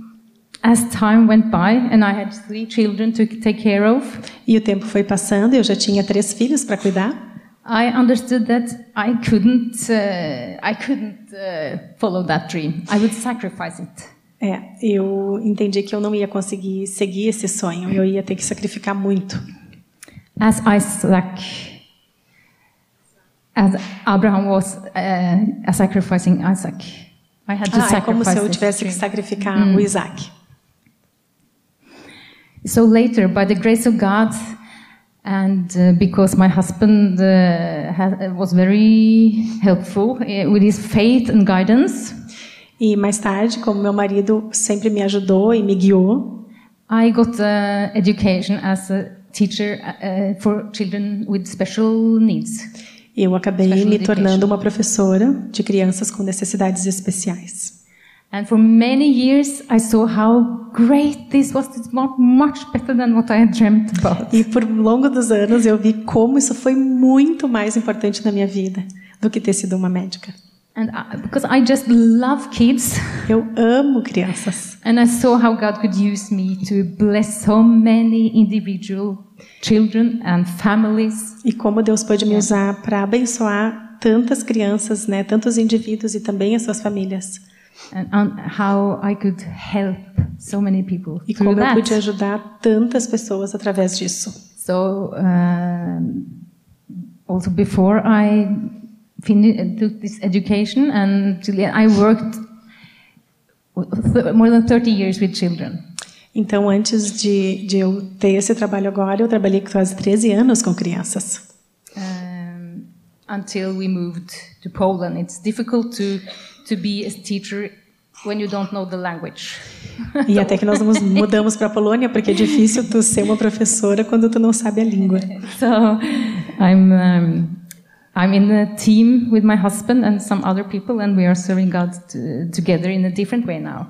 as time went by, and I had three children to take care of, E o tempo foi passando, eu já tinha três filhos para cuidar. I understood that I couldn't, uh, I couldn't uh, follow that dream. I would sacrifice it. É, eu entendi que eu não ia conseguir seguir esse sonho. Eu ia ter que sacrificar muito. As Isaac, as Abraham was uh, sacrificing Isaac, I had to Ah, é como sacrifice se eu tivesse que sacrificar o Isaac. So later, by the grace of God, and uh, because my husband uh, ha- was very helpful uh, with his faith and guidance, E mais tarde, como meu marido sempre me ajudou e me guiou, I got education as a teacher uh, for children with special needs. Eu acabei Special me education. tornando uma professora de crianças com necessidades especiais. And for many years, I saw how great this was. It's much better than what I had dreamt about. E por longo dos anos eu vi como isso foi muito mais importante na minha vida do que ter sido uma médica. And I, because I just love kids, Eu amo crianças. and I saw how God could use me to bless so many individual children and families. E como Deus pode me usar para abençoar tantas crianças, né, tantos indivíduos e também as suas famílias. And how I could help so many people E como eu pude ajudar tantas pessoas através disso. So um, also before I took this education, and I worked more than 30 years with children. Então, antes de, de eu ter esse trabalho agora, eu trabalhei quase 13 anos com crianças. Um, until we moved to Poland, it's difficult to to be a teacher when you don't know the language. E até que nós mudamos para a Polônia, porque é difícil tu ser uma professora quando tu não sabe a língua. So I'm um, I'm in a team with my husband and some other people, and we are serving God together in a different way now.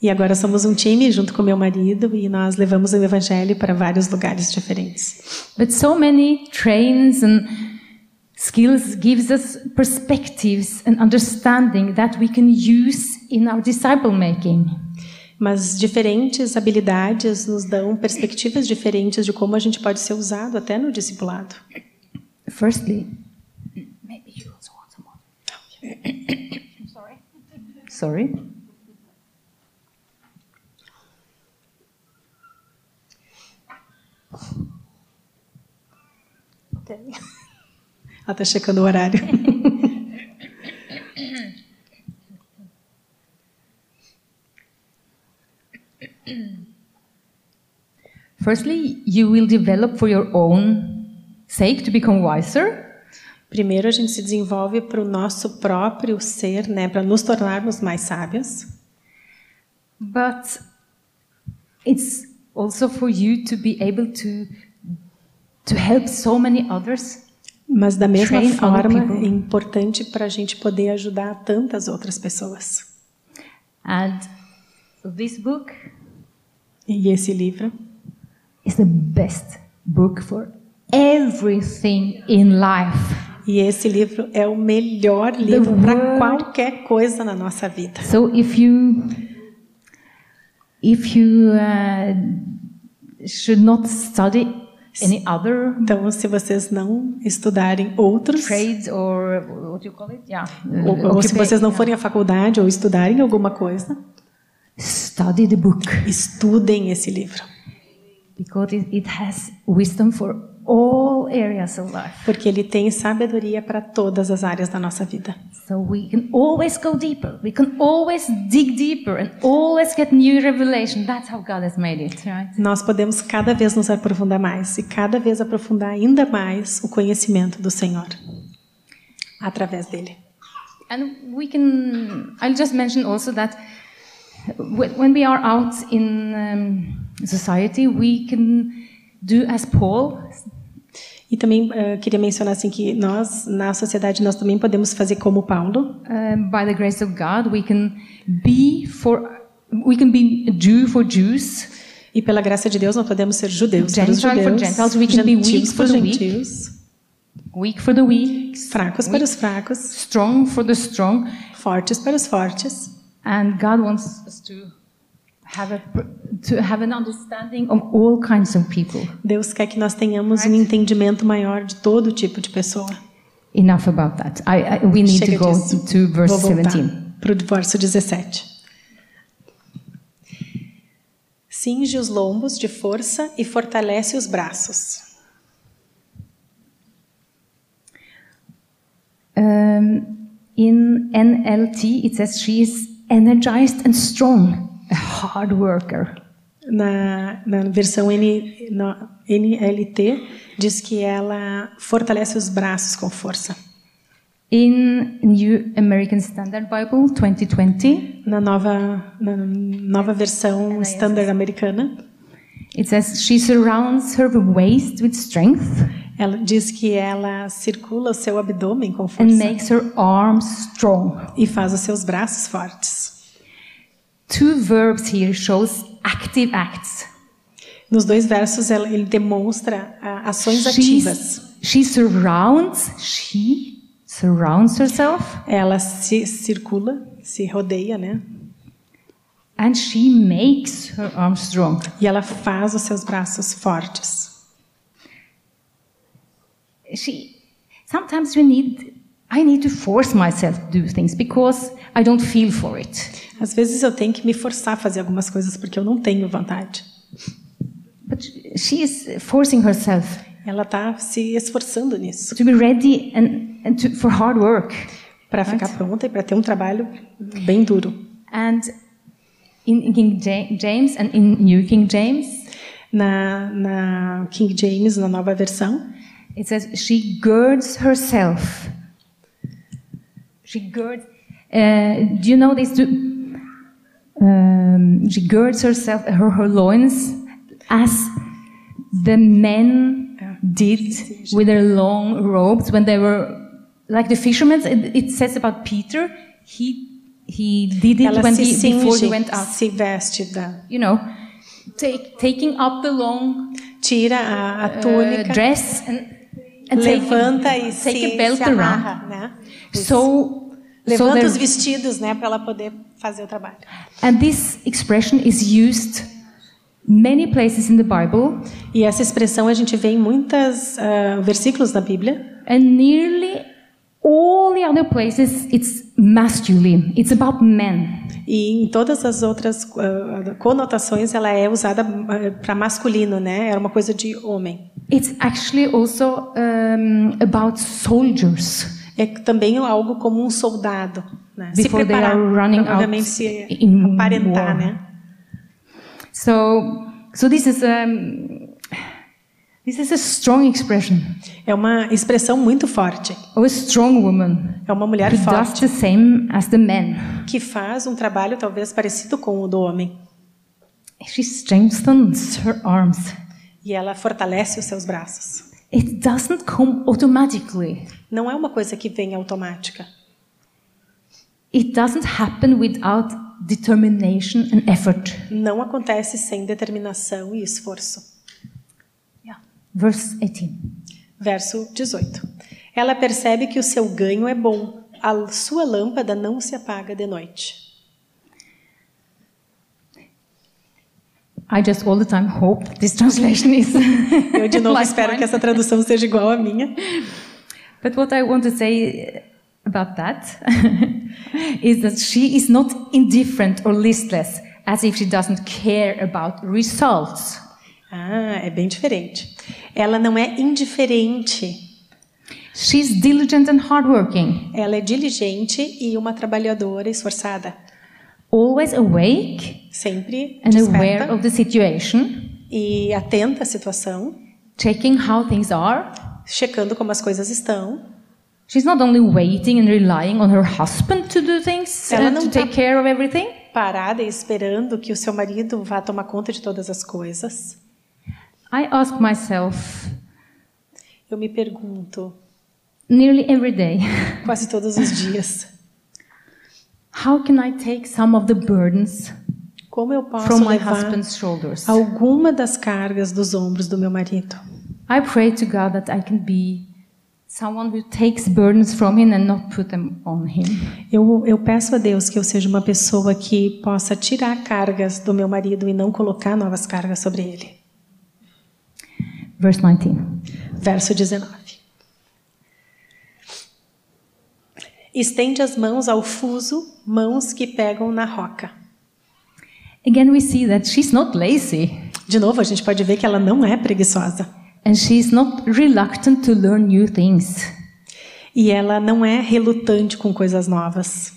E agora somos um time junto com meu marido e nós levamos o evangelho para vários lugares diferentes. But so many trains and skills gives us perspectives and understanding that we can use in our disciple making. Mas diferentes habilidades nos dão perspectivas diferentes de como a gente pode ser usado até no discipulado. Firstly, Sorry. Sorry. Ela está checando o horário. Firstly, you will develop for your own sake to become wiser. Primeiro a gente se desenvolve para o nosso próprio ser, né, para nos tornarmos mais sábios. But it's also for you to be able to to help so many others. Mas da mesma Train forma é importante para a gente poder ajudar tantas outras pessoas. And this book E esse livro is the best book for everything in life. E esse livro é o melhor livro para qualquer coisa na nossa vida. So if you if you uh, should not study any other Então, se vocês não estudarem outros, trades or what do you call it? Yeah. ou, ou se vocês não forem à faculdade ou estudarem alguma coisa, study the book estudem esse livro, because it, it has wisdom for all areas of life. porque ele tem sabedoria para todas as áreas da nossa vida. So we can always go deeper. We can always dig deeper and always get new revelation. That's how God has made it, right? Nós podemos cada vez nos aprofundar mais e cada vez aprofundar ainda mais o conhecimento do Senhor através dele. And we can, I'll just mention also that when we are out in um, society, we can do as Paul. E também eh, queria mencionar assim que nós na sociedade nós também podemos fazer como Paulo, Um, by the grace of God, we can be for, we can be Jew for Jews, e pela graça de Deus nós podemos ser judeus para os Gentile for judeus, Gentiles, we can be weak gentios for the weak. gentios, weak for the weak, fracos para os fracos, strong for the strong, fortes para os fortes. and God wants us to have a to have an understanding of all kinds of people. Deus quer que nós tenhamos um entendimento maior de todo tipo de pessoa. Enough about that. I, I, we need Chega to go disso. to verse Vou voltar 17. para o verso 17. Cinge os lombos de força e fortalece os braços. Um, in NLT, it says she is energized and strong, hard worker. Na, na versão N, no, NLT, diz que ela fortalece os braços com força. In New American Standard Bible 2020, Na nova, na nova versão standard americana, it says she surrounds her waist with strength. Ela diz que ela circula o seu abdômen com and força makes her arms strong. e faz os seus braços fortes. Two verbs here shows active acts. Nos dois versos ele demonstra ah, ações ativas. She's, she surrounds, she surrounds herself Ela se circula, se rodeia, né? and she makes her arms strong. E ela faz os seus braços fortes. She sometimes we need I need to force myself to do things because I don't feel for it. Às vezes eu tenho que me forçar a fazer algumas coisas porque eu não tenho vontade. But she is forcing herself Ela está se esforçando nisso to be ready and, and to, for hard work. para ficar pronta e para ter um trabalho bem duro. And in, in King Ja- James and in New King James, Na, na King James, na nova versão, it says she girds herself. She girds. Uh, do you know this? Um, she girds herself, her, her loins, as the men did with their long robes when they were like the fishermen. It, it says about Peter. He he did it ela when he before he went out. se veste da, You know, take, taking up the long tira a, a uh, dress and, and take, e take se, a belt se around. amarra, né? So, so Levanta there- os vestidos, né, para ela poder fazer o trabalho. and this expression is used many places in the Bible, E essa expressão a gente vê em muitos versículos da Bíblia. and nearly all the other places it's masculine. It's about men. E em todas as outras ah, conotações ela é usada para masculino, né? Era uma coisa de homem. It's actually also um, about soldiers É também algo como um soldado, né? Se preparar, provavelmente se aparentar, war. né? So, so this is um, this is a strong expression É uma expressão muito forte. a strong woman É uma mulher who does forte the same as the men. que faz um trabalho talvez parecido com o do homem. She strengthens her arms. E ela fortalece os seus braços. It doesn't come automatically. Não é uma coisa que vem automática. It doesn't happen without determination and effort. Não acontece sem determinação e esforço. Verse 18. Verso 18. Ela percebe que o seu ganho é bom. A sua lâmpada não se apaga de noite. I just all the time hope this translation is. Eu de novo like espero mine. que essa tradução seja igual à minha. But what I want to say about that is that she is not indifferent or listless, as if she doesn't care about results. Ah, é bem diferente. Ela não é indiferente. She's diligent and hardworking, Ela é diligente e uma trabalhadora esforçada. Always awake Sempre and aware of the situation, e atenta à situação, checking how things are. checando como as coisas estão. She's not only waiting and relying on her husband to do things Ela não to tá- take care of everything. Parada e esperando que o seu marido vá tomar conta de todas as coisas. I ask myself Eu me pergunto, nearly every day, quase todos os dias, how can I take some of the burdens como eu posso from my husband's shoulders? alguma das cargas dos ombros do meu marido? I pray to God that I can be someone who takes burdens from him and not put them on him. Eu, eu peço a Deus que eu seja uma pessoa que possa tirar cargas do meu marido e não colocar novas cargas sobre ele. Verse 19. Verso 19. Estende as mãos ao fuso, mãos que pegam na roca. Again, we see that she's not lazy De novo, a gente pode ver que ela não é preguiçosa. and she's not reluctant to learn new things. E ela não é relutante com coisas novas.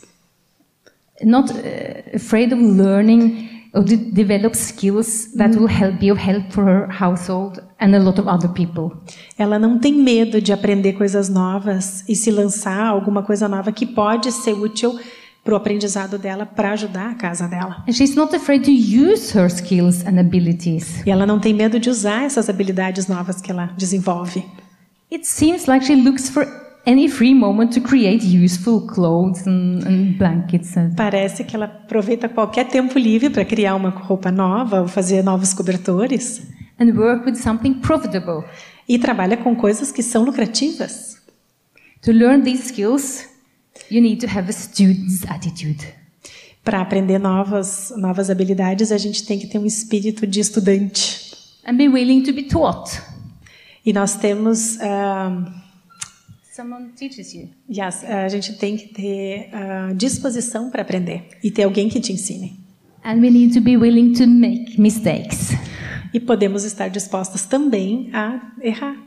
Not uh, afraid of learning develop skills that will help be of help for her household and a lot of other people. Ela não tem medo de aprender coisas novas e se lançar alguma coisa nova que pode ser útil para o aprendizado dela para ajudar a casa dela. And she's not afraid to use her skills and abilities. E ela não tem medo de usar essas habilidades novas que ela desenvolve. it seems like she looks for any free moment to create useful clothes and, and blankets. and- Parece que ela aproveita qualquer tempo livre para criar uma roupa nova ou fazer novos cobertores and work with something profitable. e trabalha com coisas que são lucrativas. To learn these skills, you need to have a student's attitude. Para aprender novas novas habilidades, a gente tem que ter um espírito de estudante. And be willing to be taught. E nós temos ah, Someone teaches you. yes, a gente tem que ter ah, disposição para aprender e ter alguém que te ensine. And we need to be willing to make mistakes. E podemos estar dispostos também a errar.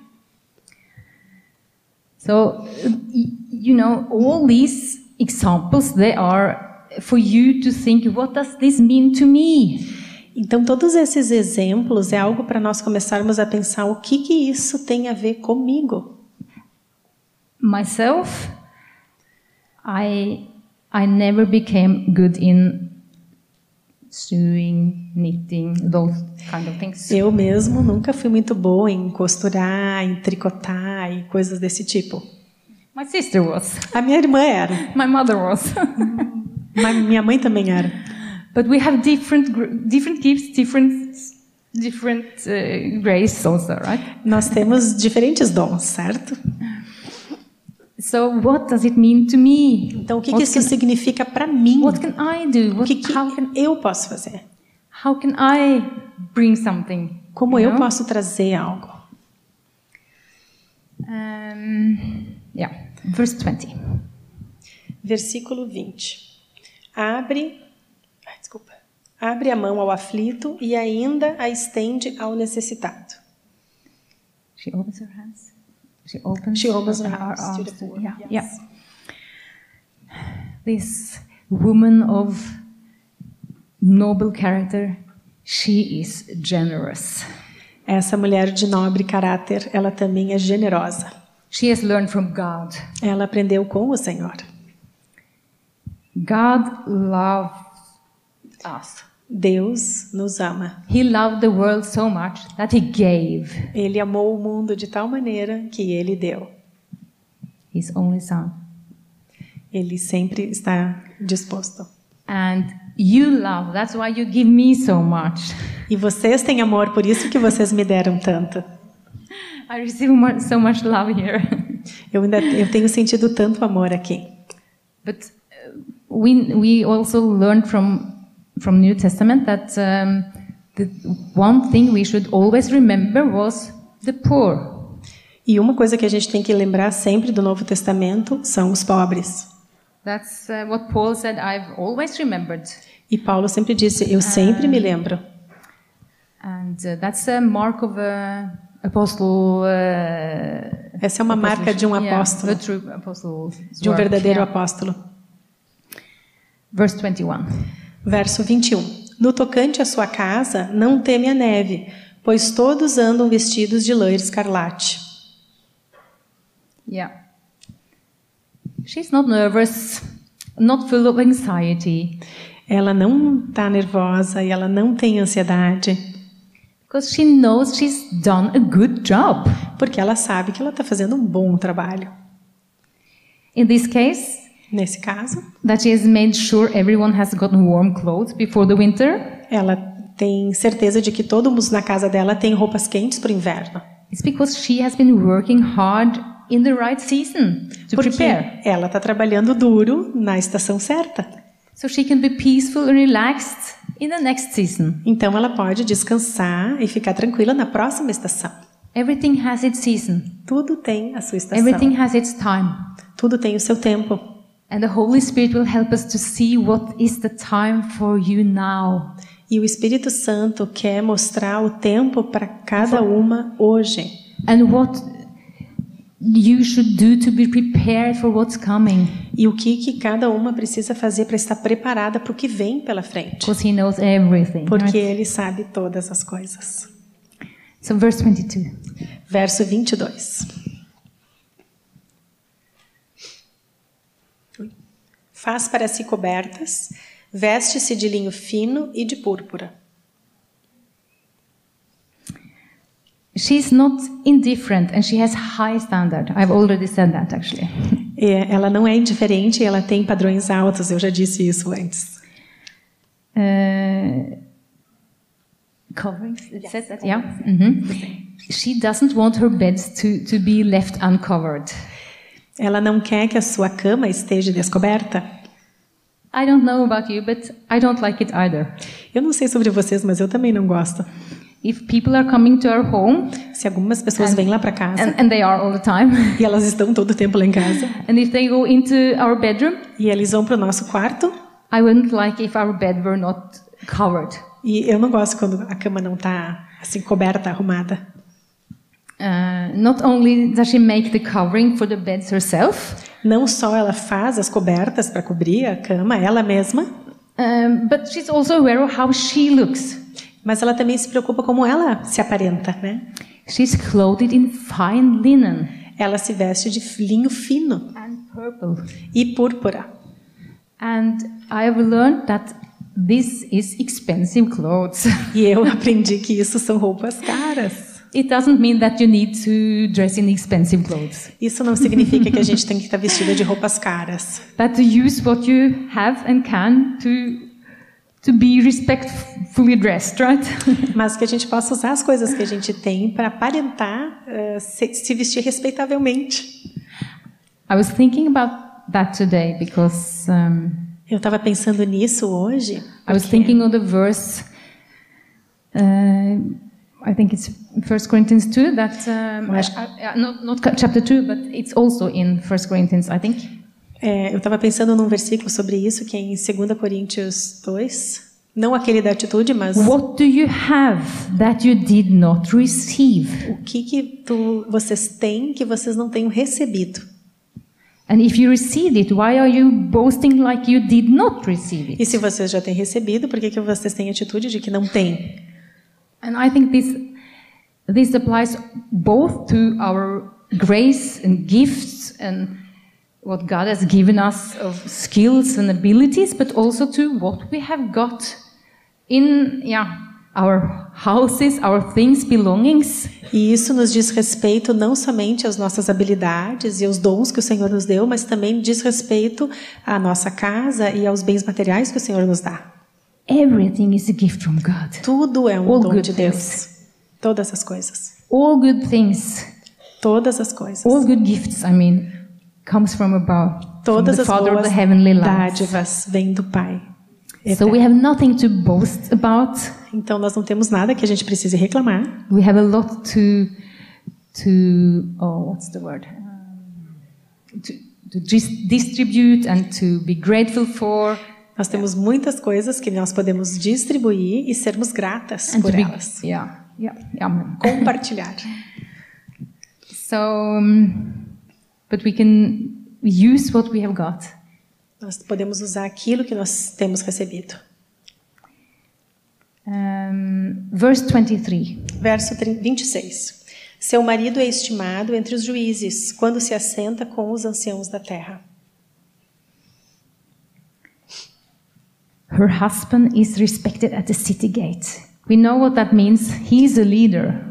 So, you know, all these examples, they are for you to think, what does this mean to me? Então, todos esses exemplos é algo para nós começarmos a pensar o que, que isso tem a ver comigo. Myself, I, I never became good in sewing, knitting, those kind of things. Eu mesmo nunca fui muito boa em costurar, em tricotar e coisas desse tipo. My sister was. A minha irmã era, My mother was. mas minha mãe também era. but we have different, different gifts, different, different uh, grace also, right? Nós temos diferentes dons, certo? So what does it mean to me? Então, o que, que What isso can- significa para mim? What can I do? O What, que, que how, can, eu posso fazer? how can I bring something? Como eu know? posso trazer algo? Um, yeah, verse 20. Versículo 20. Abre, ai, desculpa. Abre a mão ao aflito e ainda a estende ao necessitado. She opens her hands. She opens, She opens her her hands to the arms. poor, Yeah, yes. yeah. This woman of noble character, she is generous. Essa mulher de nobre caráter, ela também é generosa. She has learned from God. Ela aprendeu com o Senhor. God loves us. Deus nos ama. He loved the world so much that he gave Ele amou o mundo de tal maneira que ele deu. his only son. Ele sempre está disposto. And you love, that's why you give me so much. E vocês têm amor, por isso que vocês me deram tanto. I receive so much love here. Eu ainda eu tenho sentido tanto amor aqui. But uh, we we also learned from from New Testament that um, the one thing we should always remember was the poor. E uma coisa que a gente tem que lembrar sempre do Novo Testamento são os pobres. That's uh, what Paul said. I've always remembered, E Paulo sempre disse: Eu sempre me lembro. and uh, that's a mark of a apostle. Uh, Essa é uma marca de um yeah, apóstolo, apostle. de um work, verdadeiro yeah. apóstolo. Verse 21. Verso 21. No tocante à sua casa, não teme a neve, pois todos andam vestidos de lã escarlate. Yeah. She's not nervous, not full of anxiety, Ela não está nervosa e ela não tem ansiedade, because she knows she's done a good job. porque ela sabe que ela está fazendo um bom trabalho. In this case, Nesse caso, that she has made sure everyone has gotten warm clothes before the winter. ela tem certeza de que todo mundo na casa dela tem roupas quentes para o inverno. It's because she has been working hard in the right season to Porque prepare. ela está trabalhando duro na estação certa. So she can be peaceful and relaxed in the next season. Então ela pode descansar e ficar tranquila na próxima estação. Everything has its season. Tudo tem a sua estação. Everything has its time. Tudo tem o seu tempo. And the Holy Spirit will help us to see what is the time for you now. E o Espírito Santo quer mostrar o tempo para cada uma hoje. And what you should do to be prepared for what's coming. E o que, que cada uma precisa fazer para estar preparada para o que vem pela frente. Because He knows everything. Porque right? Ele sabe todas as coisas. So, verse 22. Verso 22. Faz para si cobertas, veste-se de linho fino e de púrpura. she's not indifferent and she has high standard. I've already said that actually. É, ela não é indiferente, ela tem padrões altos. Eu já disse isso antes. Uh, covering, it says that, yeah. Mhm. She doesn't want her beds to, to be left uncovered. Ela não quer que a sua cama esteja descoberta. I don't know about you, but I don't like it either. Eu não sei sobre vocês, mas eu também não gosto. If people are coming to our home, Se algumas pessoas vêm lá para casa and, and they are all the time, e elas estão todo o tempo lá em casa and if they go into our bedroom, e eles vão para o nosso quarto I wouldn't like if our bed were not covered. e eu não gosto quando a cama não está assim coberta, arrumada. Uh, not only does she make the covering for the beds herself, Não só ela faz as cobertas para cobrir a cama, ela mesma, um, but she's also aware of how she looks. mas ela também se preocupa como ela se aparenta, né? She's clothed in fine linen Ela se veste de linho fino and purple. e púrpura. And I have learned that this is expensive clothes. E eu aprendi que isso são roupas caras. It doesn't mean that you need to dress in expensive clothes. Isso não significa que a gente tem que estar vestida de roupas caras. But to use what you have and can to to be respectfully dressed, right? Mas que a gente possa usar as coisas que a gente tem para aparentar eh, se, se vestir respeitavelmente. I was thinking about that today because um, Eu estava pensando nisso hoje. I was thinking of the verse. Uh, I think it's 1 Corinthians 2 that um, Mas- uh, uh, not, not chapter 2 but it's also in 1 Corinthians I think é, eu estava pensando num versículo sobre isso que é em 2 Coríntios 2. Não aquele da atitude, mas What do you have that you did not receive? o que, que tu, vocês têm que vocês não tenham recebido. And if you received it, why are you boasting like you did not receive E it? se vocês já têm recebido, por que, que vocês têm atitude de que não têm? And I think this this applies both to our grace and gifts and what God has given us of skills and abilities, but also to what we have got in yeah, our houses, our things, belongings. E isso nos diz respeito não somente às nossas habilidades e aos dons que o Senhor nos deu, mas também diz respeito à nossa casa e aos bens materiais que o Senhor nos dá. Everything is a gift from God. Tudo é um All dom good de Deus. Todas as coisas. All good things, Todas as coisas. all good gifts, I mean, comes from above, Todas from the as Father of the heavenly dádivas vêm do Pai. So we have nothing to boast about. Então nós não temos nada que a gente precise reclamar. We have a lot to to oh what's the word Um, to, to distribute and to be grateful for Nós temos muitas coisas que nós podemos distribuir e sermos gratas and por be elas. yeah yeah yeah. Compartilhar. So, um, but we can use what we have got. Nós podemos usar aquilo que nós temos recebido. Um, verse 23. Verso 30 26. Seu marido é estimado entre os juízes, quando se assenta com os anciãos da terra. Her husband is respected at the city gate. We know what that means. He is a leader.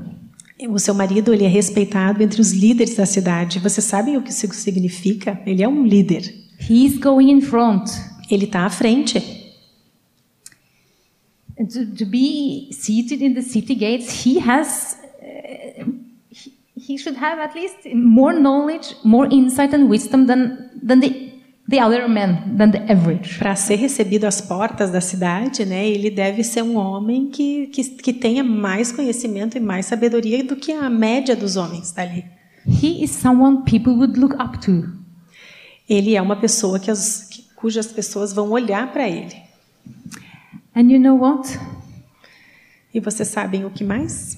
O seu marido ele é respeitado entre os líderes da cidade. Vocês sabem o que isso significa? Ele é um líder. He is going in front. Ele está à frente. To, to be seated in the city gates, he has, uh, he, he should have at least more knowledge, more insight and wisdom than, than the, the other men, than the average. Para ser recebido às portas da cidade, né, ele deve ser um homem que, que, que tenha mais conhecimento e mais sabedoria do que a média dos homens dali. He is someone people would look up to. Ele é uma pessoa que as, que, cujas pessoas vão olhar para ele. And you know what? E vocês sabem o que mais?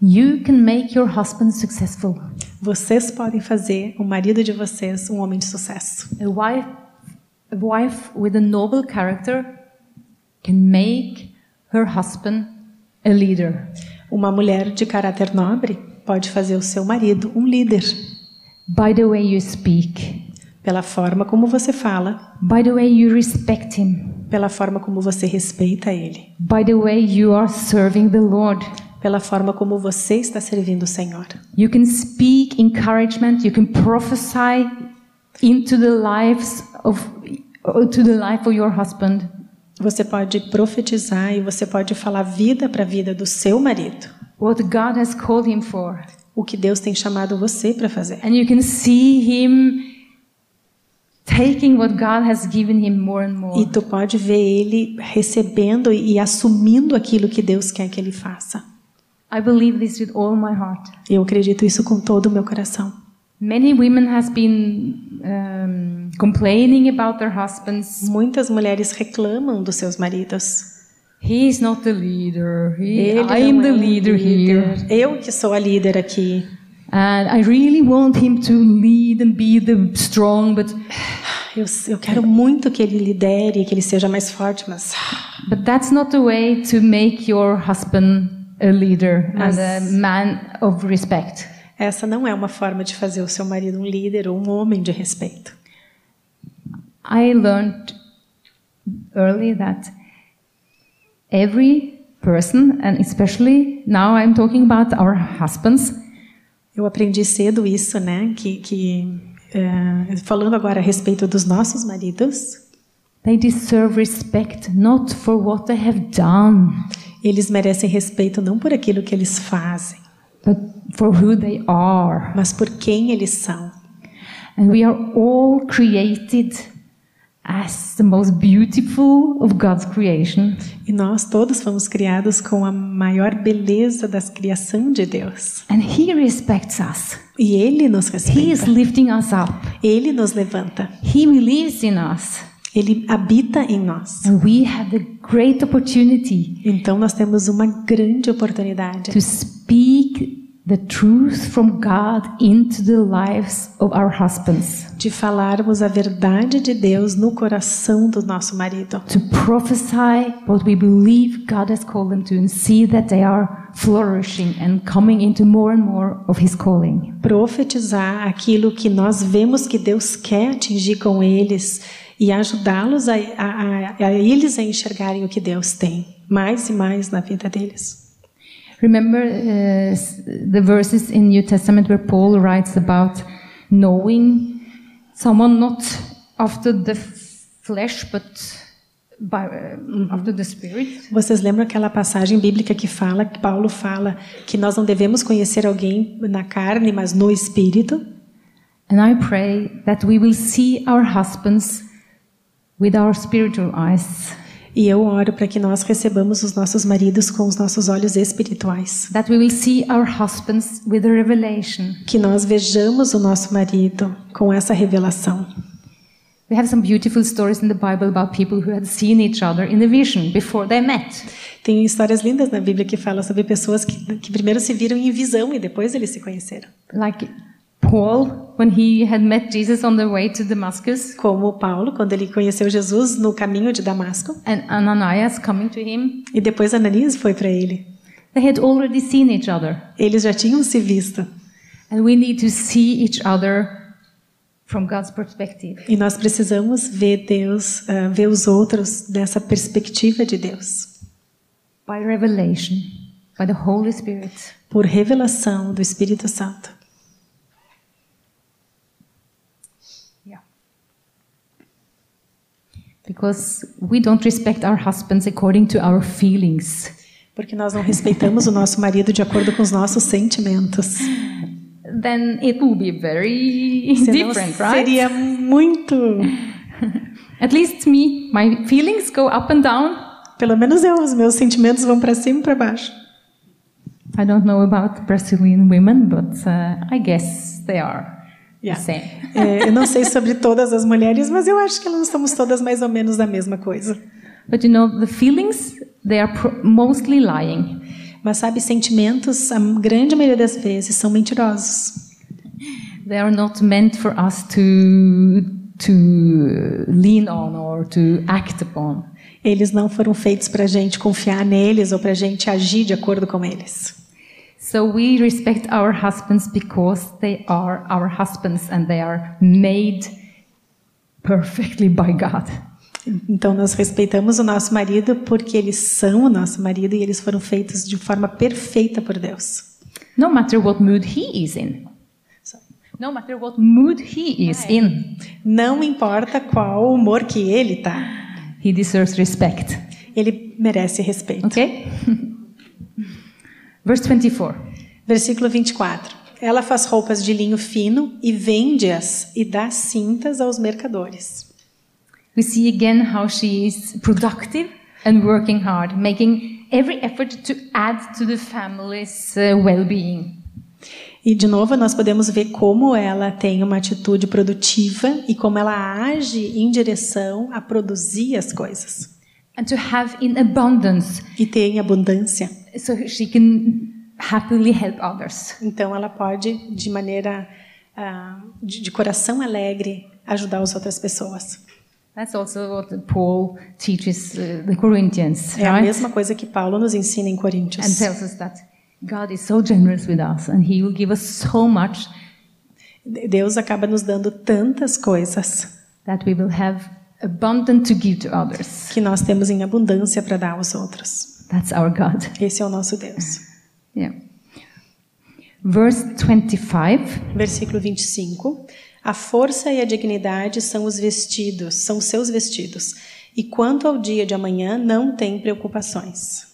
You can make your husband successful. Vocês podem fazer o marido de vocês um homem de sucesso. A wife, a wife with a noble character can make her husband a leader. Uma mulher de caráter nobre pode fazer o seu marido um líder By the way you speak, pela forma como você fala, by the way you respect him, pela forma como você respeita ele, by the way you are serving the Lord. Pela forma como você está servindo o Senhor. You can speak encouragement, you can prophesy into the lives of to the life of your husband. Você pode profetizar e você pode falar vida para a vida do seu marido. What God has called him for. O que Deus tem chamado você para fazer. And you can see him taking what God has given him more and E more. tu pode ver ele recebendo e assumindo aquilo que Deus quer que ele faça. I believe this with all my heart. Eu acredito isso com todo o meu coração. Many women has been um, complaining about their husbands. Muitas mulheres reclamam dos seus maridos. He is not the leader. He, Ele I am não the é um leader here. Eu que sou a líder aqui. And I really want him to lead and be the strong, but Eu, eu quero muito que ele lidere, que ele seja mais forte, mas but that's not the way to make your husband a leader Mas- and a man of respect. essa não é uma forma de fazer o seu marido um líder ou um homem de respeito. I learned early that every person, and especially now I'm talking about our husbands, Eu aprendi cedo isso, né? Que, que é, falando agora a respeito dos nossos maridos, they deserve respect not for what they have done, eles merecem respeito não por aquilo que eles fazem, mas por quem eles são. And we are all created as the most beautiful of God's creation. E nós todos fomos criados com a maior beleza da criação de Deus. And He respects us. E Ele nos He is respeita. lifting us up. Ele nos levanta. He lives in us. Ele habita em nós. And we have the great opportunity Então nós temos uma grande oportunidade to speak the truth from God into the lives of our husbands, de falarmos a verdade de Deus no coração do nosso marido. to prophesy what we believe God has called them to, and see that they are flourishing and coming into more and more of His calling. Profetizar aquilo que nós vemos que Deus quer atingir com eles e ajudá-los a, a, a, eles a enxergarem o que Deus tem mais e mais na vida deles. Remember uh, the verses in New Testament where Paul writes about knowing someone not after the flesh but by, uh, after the spirit. Vocês lembram aquela passagem bíblica que fala, que Paulo fala, que nós não devemos conhecer alguém na carne, mas no espírito? And I pray that we will see our husbands with our spiritual eyes, E eu oro para que nós recebamos os nossos maridos com os nossos olhos espirituais. that we will see our husbands with a revelation. Que nós vejamos o nosso marido com essa revelação. We have some beautiful stories in the Bible about people who had seen each other in a vision before they met. Tem histórias lindas na Bíblia que falam sobre pessoas que, que primeiro se viram em visão e depois eles se conheceram. Like Paul, when he had met Jesus on the way to Damascus, Como Paulo, quando ele conheceu Jesus no caminho de Damasco. and Ananias coming to him, E depois Ananias foi para ele. they had already seen each other. Eles já tinham se visto. And we need to see each other from God's perspective. E nós precisamos ver Deus, ah, ver os outros dessa perspectiva de Deus. By revelation, by the Holy Spirit. Por revelação do Espírito Santo. Because we don't respect our husbands according to our feelings. Porque nós não respeitamos o nosso marido de acordo com os nossos sentimentos. Then it will be very Senão different, right? seria muito. At least me, my feelings go up and down. Pelo menos eu, os meus sentimentos vão para cima e para baixo. I don't know about Brazilian women, but uh, I guess they are Yeah. É, eu não sei sobre todas as mulheres, mas eu acho que nós estamos todas mais ou menos a mesma coisa. But you know, the feelings, they are mostly lying. Mas sabe, sentimentos, a grande maioria das vezes, são mentirosos. They are not meant for us to, to lean on or to act upon. Eles não foram feitos para a gente confiar neles ou para a gente agir de acordo com eles. So we respect our husbands because they are our husbands and they are made perfectly by God. Então nós respeitamos o nosso marido porque eles são o nosso marido e eles foram feitos de forma perfeita por Deus. No matter what mood he is in. No matter what mood he is in, Não importa qual humor que ele tá, he deserves respect. ele merece respeito. Okay? Verse 24. Versículo 24. Ela faz roupas de linho fino e vende-as e dá cintas aos mercadores. We see again how she is productive and working hard, making every effort to add to the family's uh, well being. E de novo nós podemos ver como ela tem uma atitude produtiva e como ela age em direção a produzir as coisas And to have in abundance e ter em abundância. So she can happily help others. Então ela pode de maneira ah, de, de coração alegre ajudar as outras pessoas. That's also what Paul teaches uh, the Corinthians, É a right? mesma coisa que Paulo nos ensina em And Coríntios. tells us that God is so generous with us and he will give us so much Deus acaba nos dando tantas coisas that we will have abundant to give to others. que nós temos em abundância para dar aos outros. That's our God. Esse é o nosso Deus. Yeah. Verse 25. Versículo 25. A força e a dignidade são os vestidos, são seus vestidos. E quanto ao dia de amanhã, não tem preocupações.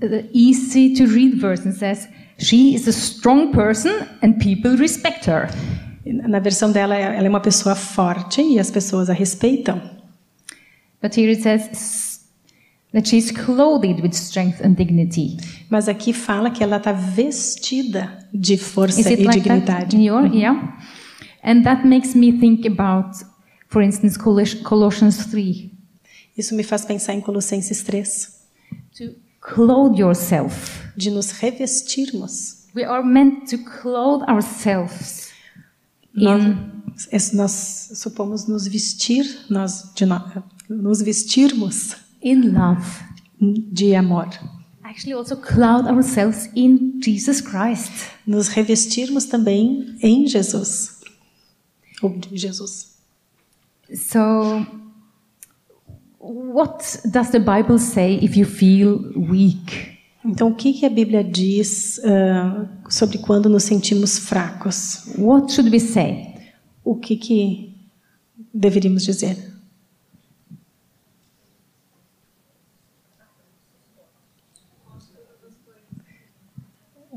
The easy to read version says, She is a strong person and people respect her. Na versão dela, ela é uma pessoa forte e as pessoas a respeitam. But here it says that she is clothed with strength and dignity. Mas aqui fala que ela está vestida de Is força it e like that dignidade. in your? Yeah. And that makes me think about, for instance, Coloss- Colossians 3. Isso me faz pensar em Colossenses 3, To clothe yourself. de nos revestirmos. We are meant to clothe ourselves in Nós, nós supomos nos vestir, nós de no- nos vestirmos in love. de amor. Actually, also clothe ourselves in Jesus Christ. Nos revestirmos também em Jesus. Ou de Jesus. So, what does the Bible say if you feel weak? Então, o que, que a Bíblia diz ah, sobre quando nos sentimos fracos? What should we say? O que, que deveríamos dizer?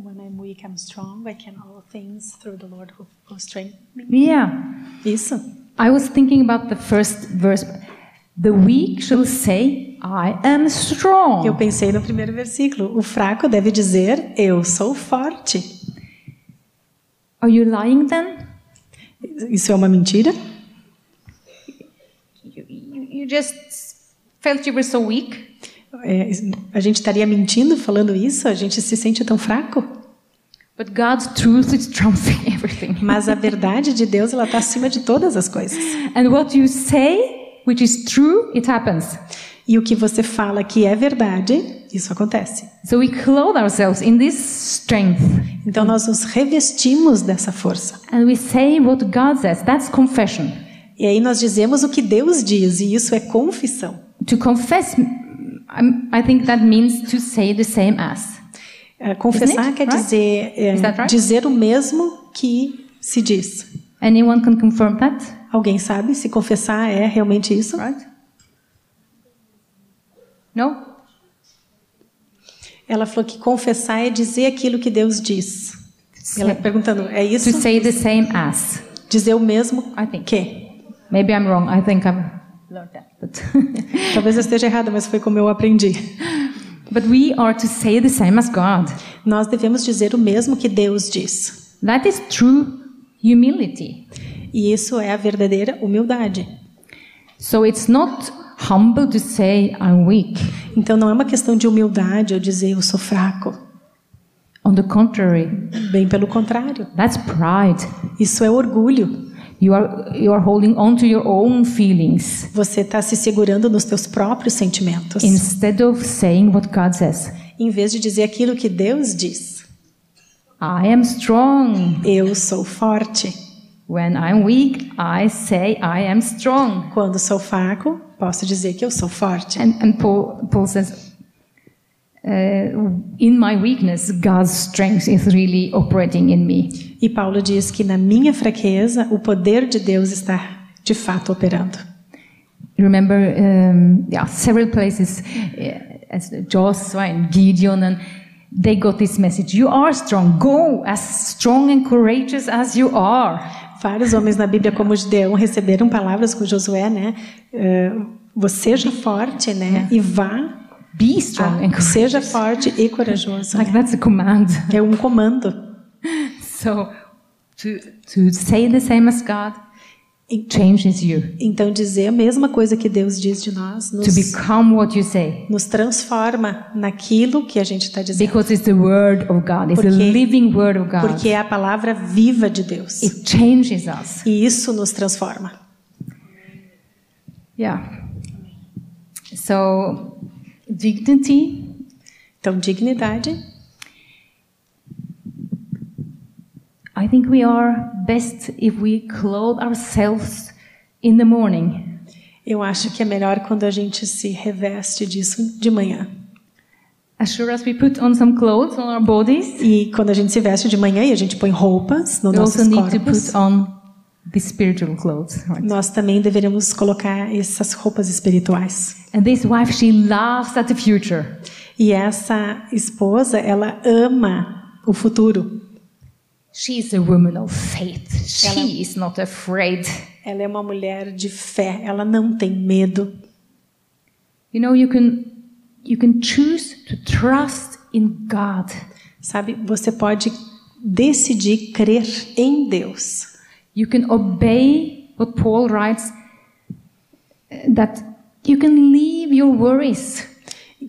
When I'm weak, I'm strong. I can all things through the Lord who, who strengthens me. Yeah. Isso. I was thinking about the first verse. The weak shall say, I am strong. Eu pensei no primeiro versículo. O fraco deve dizer: Eu sou forte. Are you lying then? Isso é uma mentira? You, you, you just felt you were so weak? É, a gente estaria mentindo falando isso? A gente se sente tão fraco? But God's truth is trumping everything. Mas a verdade de Deus ela está acima de todas as coisas. And what you say, which is true, it happens. E o que você fala que é verdade, isso acontece. So we clothe ourselves in this strength. Então nós nos revestimos dessa força. And we say what God says. That's confession. E aí nós dizemos o que Deus diz, e isso é confissão. To confess, I think that means to say the same as. É, confessar it? quer Right? dizer é, right? dizer o mesmo que se diz. Anyone can confirm that, Alguém sabe se confessar é realmente isso? right? No? Ela falou que confessar é dizer aquilo que Deus diz. Ela perguntando, é isso? To say the same as. Dizer o mesmo I think. que? Maybe I'm wrong. I think I've learned that. Talvez eu esteja errada, mas foi como eu aprendi. but we are to say the same as God. Nós devemos dizer o mesmo que Deus diz. That is true humility. E isso é a verdadeira humildade. So it's not humble to say I'm weak. Então não é uma questão de humildade eu dizer eu sou fraco. On the contrary, Bem pelo contrário. that's pride. Isso é orgulho. You are you are holding on to your own feelings Você está se segurando nos teus próprios sentimentos, instead of saying what God says. em vez de dizer aquilo que Deus diz. I am strong. Eu sou forte. When I'm weak, I say I am strong. Quando sou fraco, posso dizer que eu sou forte. And, and Paul, Paul says, uh, in my weakness, God's strength is really operating in me. E Paulo diz que na minha fraqueza, o poder de Deus está de fato operando. Remember, um, yeah, several places, uh, as Joshua and Gideon, and they got this message: "You are strong. Go as strong and courageous as you are." Vários homens na Bíblia, como Gideão, receberam palavras com Josué, né? Eh, você seja forte, né? E vá. Be strong and Ah, courageous. seja forte e corajoso. Like né? that's a command. É um comando. So to to say the same as God changes you. Então, dizer a mesma coisa que Deus diz de nós To nos, become what you say. nos transforma naquilo que a gente está dizendo. Because it's the word of God. It's the Porque- living word of God. Porque é a palavra viva de Deus. It changes us. E isso nos transforma. Yeah. So dignity Então, dignidade. I think we are best if we clothe ourselves in the morning. Eu acho que é melhor quando a gente se reveste disso de manhã. As sure as we put on some clothes on our bodies, E quando a gente se veste de manhã e a gente põe roupas nos we also nossos need to put on the spiritual clothes. Right? nós também deveríamos colocar essas roupas espirituais. And this wife, she laughs at the future. E essa esposa, ela ama o futuro. She's a woman of faith. She is not afraid. Ela é uma mulher de fé, ela não tem medo. You know, you can you can choose to trust in God. Sabe, você pode decidir crer em Deus. You can obey what Paul writes uh, that you can leave your worries.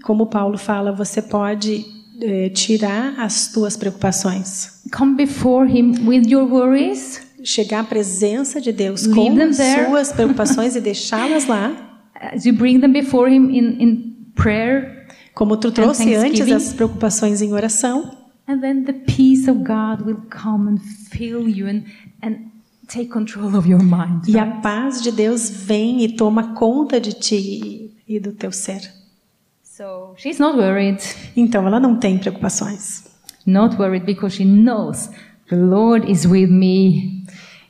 Como Paulo fala, você pode eh, tirar as tuas preocupações. Come before him with your worries Chegar à presença de Deus com suas preocupações e deixá-las lá. as you bring them before him in, in prayer, Como tu trouxe antes as preocupações em oração. and then the peace of God will come and fill you and, and take control of your mind. E a paz de Deus vem e toma conta de ti e do teu ser. So she's not worried. Então ela não tem preocupações. Not worried because she knows the Lord is with me.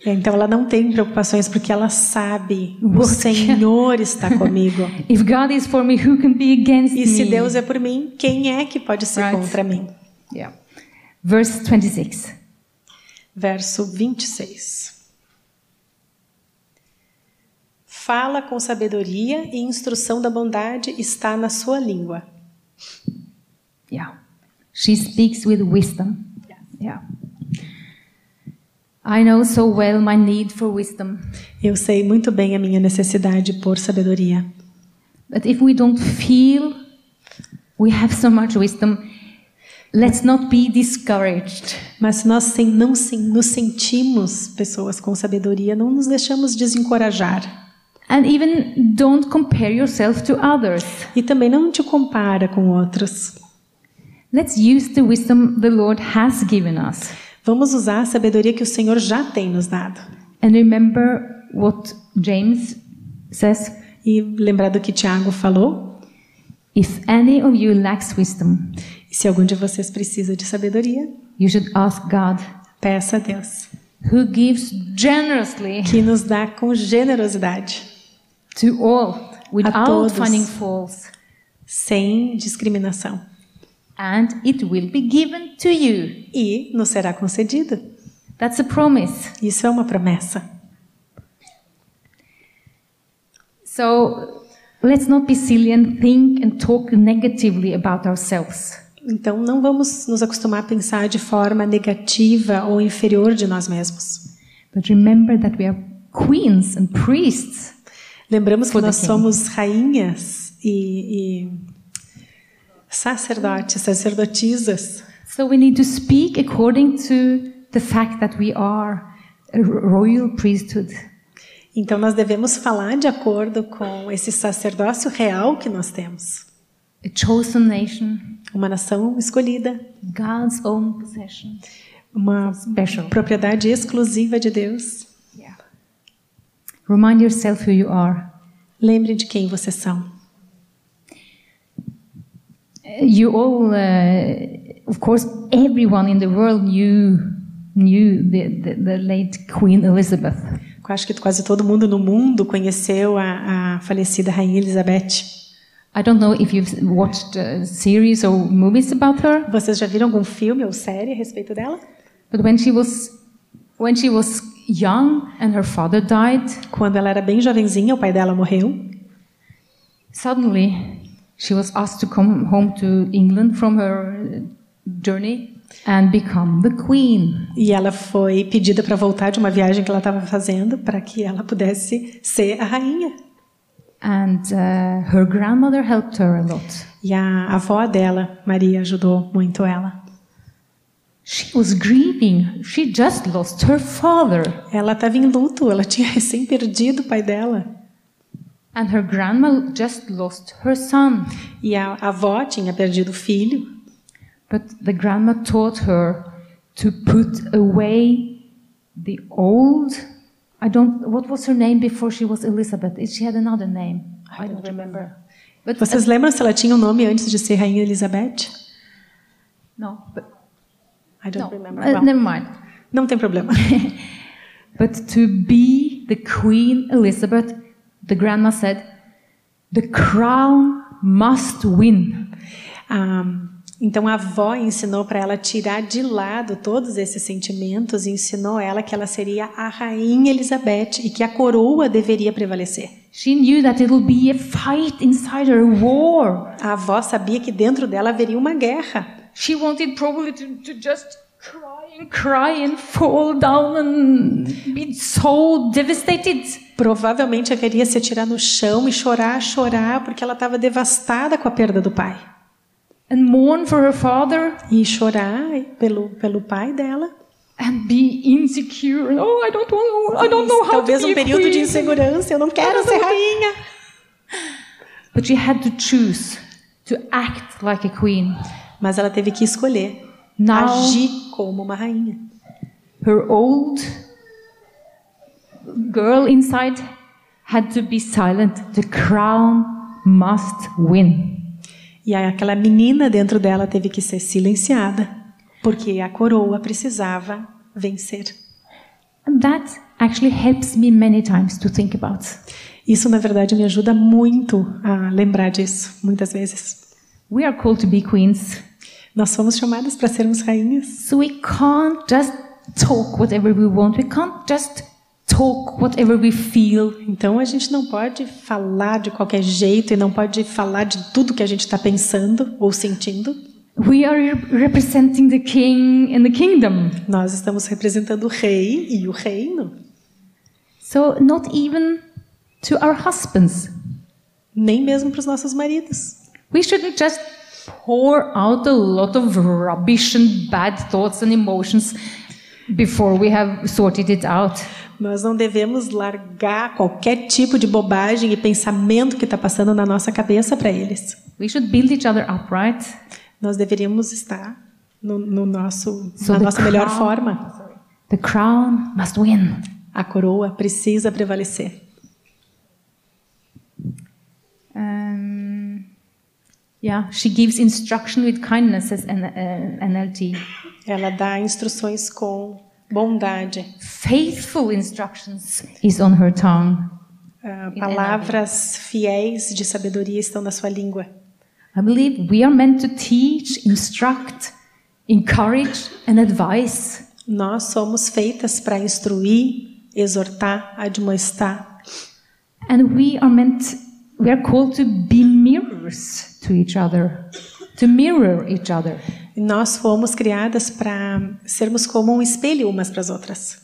Então ela não tem preocupações porque ela sabe o Senhor está comigo. If God is for me, who can be against E se me? Deus é por mim, quem é que pode ser Right. contra mim? Yeah. Verse 26. Verso 26. Fala com sabedoria e instrução da bondade está na sua língua. Yeah. She speaks with wisdom. Yeah. I know so well my need for wisdom. Eu sei muito bem a minha necessidade por sabedoria. But if we don't feel we have so much wisdom, let's not be discouraged. Mas se nós sem, não se- nos sentimos pessoas com sabedoria, não nos deixamos desencorajar. And even don't compare yourself to others. E também não te compara com outros. Let's use the wisdom the Lord has given us. Vamos usar a sabedoria que o Senhor já tem nos dado. And remember what James says E lembrar do que Tiago falou. if any of you lacks wisdom, se algum de vocês precisa de sabedoria, you should ask God, peça a Deus, who gives generously que nos dá com generosidade, to all without todos. finding faults, sem discriminação. And it will be given to you. E nos será concedido. That's a promise. Isso é uma promessa. So let's not be silly and think and talk negatively about ourselves. Então, não vamos nos acostumar a pensar de forma negativa ou inferior de nós mesmos. But remember that we are queens and priests. Lembramos que nós somos rainhas e, e sacerdotes, sacerdotisas. So we need to speak according to the fact that we are a royal priesthood. Então, nós devemos falar de acordo com esse sacerdócio real que nós temos. A chosen nation, Uma nação escolhida, God's own possession. uma Special. propriedade exclusiva de Deus. Remind yourself who you are. Lembre de quem vocês são. You all, uh, of course, everyone in the world knew knew the, the, the late Queen Elizabeth. Eu acho que quase todo mundo no mundo conheceu a, a falecida Rainha Elizabeth. I don't know if you've watched series or movies about her, Vocês já viram algum filme ou série a respeito dela? but when she was when she was young and her father died, Quando ela era bem jovenzinha, o pai dela morreu. suddenly she was asked to come home to England from her journey and become the queen. E ela foi pedida para voltar de uma viagem que ela estava fazendo para que ela pudesse ser a rainha. And uh, her grandmother helped her a lot. E a avó dela, Maria, ajudou muito ela. She was grieving. She just lost her father. Ela estava em luto, ela tinha recém perdido o pai dela. And her grandma just lost her son. E a avó tinha perdido o filho. But the grandma taught her to put away the old. I don't. What was her name before she was Elizabeth? She had another name. I don't remember. But Vocês lembram se ela tinha um nome antes de ser Rainha Elizabeth? no, but I don't no. remember. uh, Well, never mind. não tem problema. But to be the Queen Elizabeth, the grandma said, the crown must win. Ah, então a avó ensinou para ela tirar de lado todos esses sentimentos e ensinou ela que ela seria a rainha Elizabeth e que a coroa deveria prevalecer. She knew that it will be a fight inside her, a war. A avó sabia que dentro dela haveria uma guerra. She wanted probably to, to just cry and cry and fall down and be so devastated. Provavelmente haveria se atirar no chão e chorar, chorar, porque ela estava devastada com a perda do pai. And mourn for her father E chorar pelo, pelo pai dela. and be insecure. Oh, I don't want. I don't know how Talvez to um período de insegurança. Eu não quero ser rainha. But she had to choose to act like a queen. Mas ela teve que escolher Now agir como uma rainha. her old girl inside had to be silent. The crown must win. E aí aquela menina dentro dela teve que ser silenciada, porque a coroa precisava vencer. And that actually helps me many times to think about. Isso, na verdade, me ajuda muito a lembrar disso, muitas vezes. We are called to be queens, Nós somos chamadas para sermos rainhas. so we can't just talk whatever we want. We can't just talk whatever we feel. Então a gente não pode falar de qualquer jeito e não pode falar de tudo que a gente está pensando ou sentindo. We are re- representing the king and the kingdom. Nós estamos representando o rei e o reino. So, not even to our husbands. Nem mesmo para os nossos maridos. We shouldn't just pour out a lot of rubbish and bad thoughts and emotions before we have sorted it out. Nós não devemos largar qualquer tipo de bobagem e pensamento que está passando na nossa cabeça para eles. We should build each other up, right? Nós deveríamos estar no, no nosso, So na nossa melhor crown- forma. The crown must win. A coroa precisa prevalecer. Um, yeah, she gives instruction with kindness as an uh, NLT. Ela dá instruções com bondade. Faithful instructions is on her tongue. Ah, palavras fiéis de sabedoria estão na sua língua. I believe we are meant to teach, instruct, encourage, and advise. Nós somos feitas para instruir, exortar, admoestar. And we are meant, we are called to be mirrors to each other, to mirror each other. E nós fomos criadas para sermos como um espelho umas para as outras.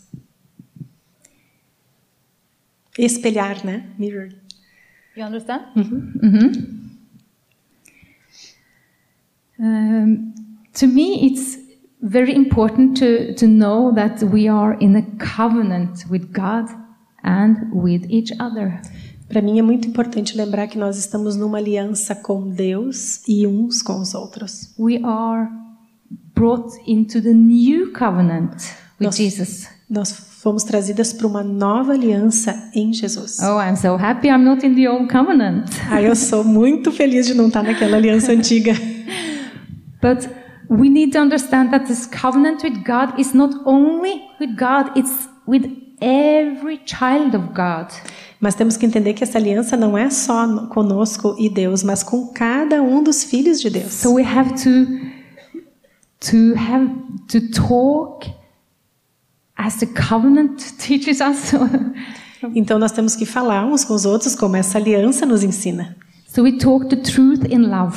Espelhar, né? Mirror. You understand? Mhm. Um, to me, it's very important to, to know that we are in a covenant with God and with each other. Para mim é muito importante lembrar que nós estamos numa aliança com Deus e uns com os outros. We are brought into the new covenant. with Nos- Jesus. Nós fomos trazidas para uma nova aliança em Jesus. Oh, I'm so happy I'm not in the old covenant. Ai, eu sou muito feliz de não estar naquela aliança antiga. But we need to understand that this covenant with God is not only with God, it's with every child of God. Mas temos que entender que essa aliança não é só no- conosco e Deus, mas com cada um dos filhos de Deus. So we have to to have to talk as the covenant teaches us. Então nós temos que falar uns com os outros como essa aliança nos ensina. so we talk the truth in love.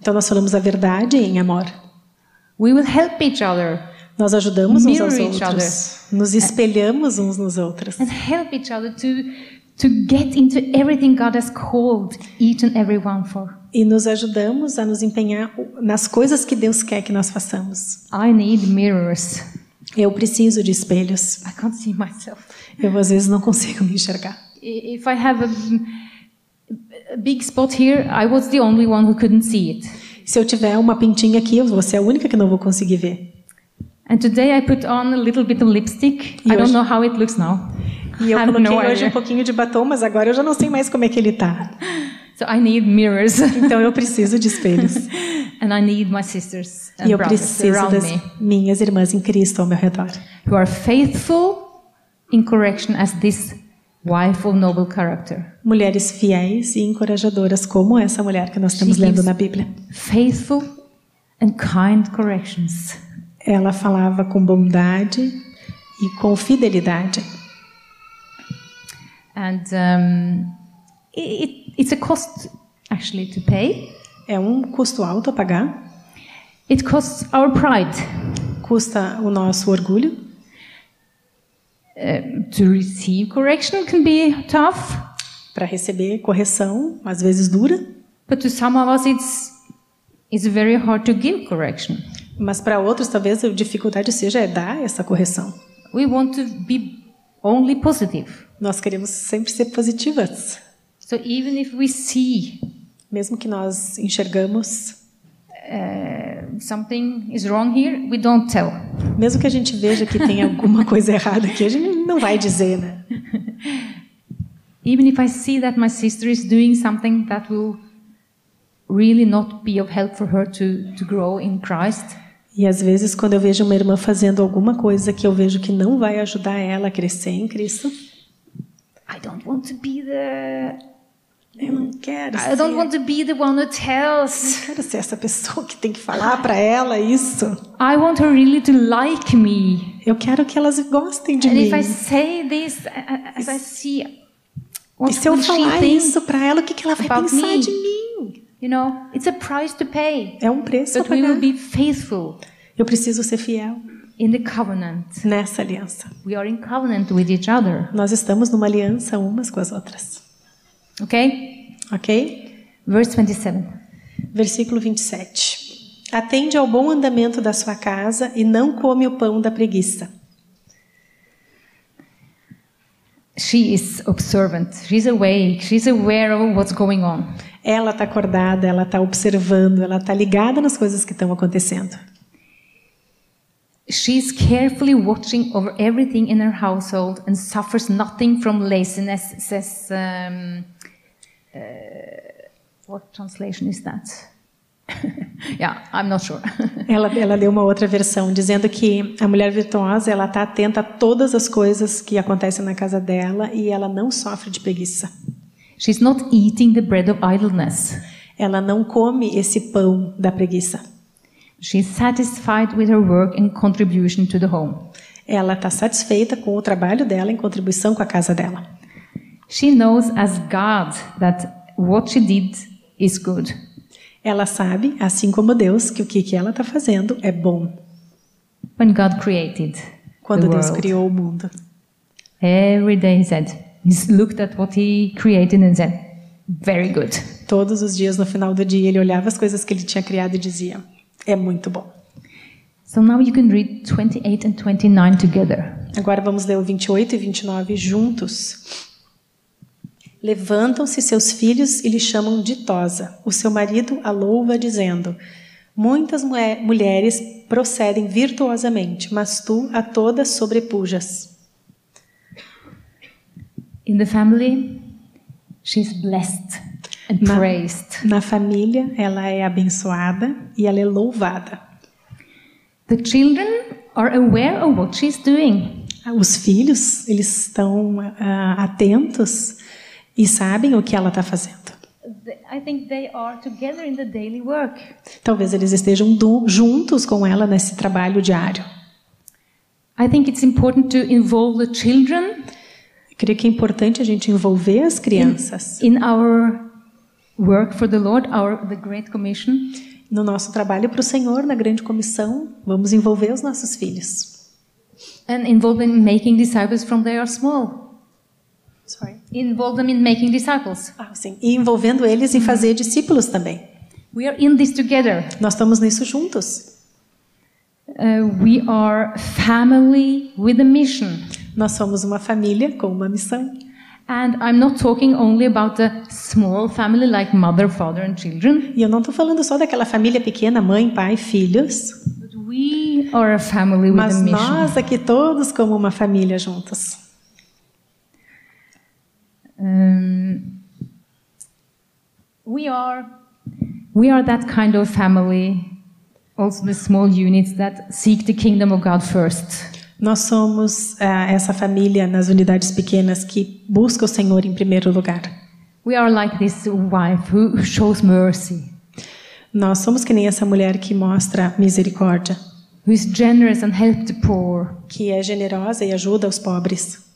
Então nós falamos a verdade em amor. We will help each other Nós ajudamos uns aos outros. Nos espelhamos uns nos outros. and help each other to to get into everything God has called each and every one for. E nos ajudamos a nos empenhar nas coisas que Deus quer que nós façamos. I need mirrors. Eu preciso de espelhos. I can't see myself. Eu às vezes não consigo me enxergar. If I have a, a big spot here, I was the only one who couldn't see it. Se eu tiver uma pintinha aqui, eu vou ser a única que não vou conseguir ver. And today I put on a little bit of lipstick. E I don't know how it looks now. E eu coloquei no hoje um pouquinho de batom, mas agora eu já não sei mais como é que ele tá. So I need mirrors. Então eu preciso de espelhos. and I need my sisters and E eu preciso das me minhas irmãs em Cristo ao meu redor. who are faithful in correction as this wife of noble character. Mulheres fiéis e encorajadoras, como essa mulher que nós She estamos lendo gives na Bíblia. Faithful and kind corrections. Ela falava com bondade e com fidelidade. And um, it, it's a cost actually to pay. É um custo alto a pagar, It costs our pride custa o nosso orgulho. to receive correction can be tough, Para receber correção, às vezes dura, but to some of us it's it's very hard to give correction. mas para outros talvez a dificuldade seja é dar essa correção. We want to be only positive. Nós queremos sempre ser positivas, So even if we see mesmo que nós enxergamos, uh, something is wrong here, we don't tell. mesmo que a gente veja que tem alguma coisa errada aqui, a gente não vai dizer, né? Even if I see that my sister is doing something that will really not be of help for her to, to grow in Christ, E às vezes quando eu vejo uma irmã fazendo alguma coisa que eu vejo que não vai ajudar ela a crescer em Cristo, I don't want to be the eu não quero I don't ser, want to be the one who tells. quero ser essa pessoa que tem que falar para ela isso. I want her really to like me. Eu quero que elas gostem de And mim. if I say this, uh, uh, as I see, E what se eu falar isso para ela, o que, que ela vai pensar me? de mim? You know, it's a price to pay. É um preço a But we will pagar. be faithful Eu preciso ser fiel in the covenant. nessa aliança. We are in covenant with each other. Nós estamos numa aliança umas com as outras. Okay? Ok? Verse 27. Versículo 27. Atende ao bom andamento da sua casa e não come o pão da preguiça. She is observant. She's awake. She's aware of what's going on. Ela está acordada, ela está observando, ela está ligada nas coisas que estão acontecendo. She's carefully watching over everything in her household and suffers nothing from laziness, says. Um, uh, what translation is that? yeah, I'm not sure. Ela, ela deu uma outra versão dizendo que a mulher virtuosa ela está atenta a todas as coisas que acontecem na casa dela e ela não sofre de preguiça. She's not eating the bread of idleness. Ela não come esse pão da preguiça. She's satisfied with her work and contribution to the home. Ela está satisfeita com o trabalho dela em contribuição com a casa dela. She knows as God that what she did is good. Ela sabe, assim como Deus, que o que, que ela está fazendo é bom. When God created Quando the Deus world, criou o mundo, every day he said, he looked at what he created and said, very good. todos os dias no final do dia ele olhava as coisas que ele tinha criado e dizia: é muito bom. So now you can read 28 and 29 together. Agora vamos ler o 28 e 29 juntos. Levantam-se seus filhos e lhe chamam ditosa. O seu marido a louva, dizendo: Muitas mulheres procedem virtuosamente, mas tu a todas sobrepujas. In the family, she's blessed Na-. Na família, ela é abençoada e ela é louvada. The children are aware of what she's doing. Os filhos, eles estão ah, atentos e sabem o que ela está fazendo. I think they are together in the daily work. Talvez eles estejam du- juntos com ela nesse trabalho diário. I think it's important to involve the children Eu creio que é importante a gente envolver as crianças in our work for the Lord, our the Great Commission. no nosso trabalho para o Senhor, na grande comissão. Vamos envolver os nossos filhos. and involve them in making disciples from they are small. Sorry. Involve them in making disciples. Ah, sim. E envolvendo eles em fazer discípulos também. We are in this together. Nós estamos nisso juntos. Uh, we are family with a mission. Nós somos uma família com uma missão. And I'm not talking only about the small family like mother, father, and children, E eu não estou falando só daquela família pequena, mãe, pai, filhos, but we are a family with mas a mission. nós aqui todos como uma família juntos. Um, we are we are that kind of family, also the small units that seek the kingdom of God first. Nós somos ah, essa família nas unidades pequenas que busca o Senhor em primeiro lugar. We are like this wife who shows mercy, Nós somos que nem essa mulher que mostra misericórdia, who is generous and help the poor, que é generosa e ajuda os pobres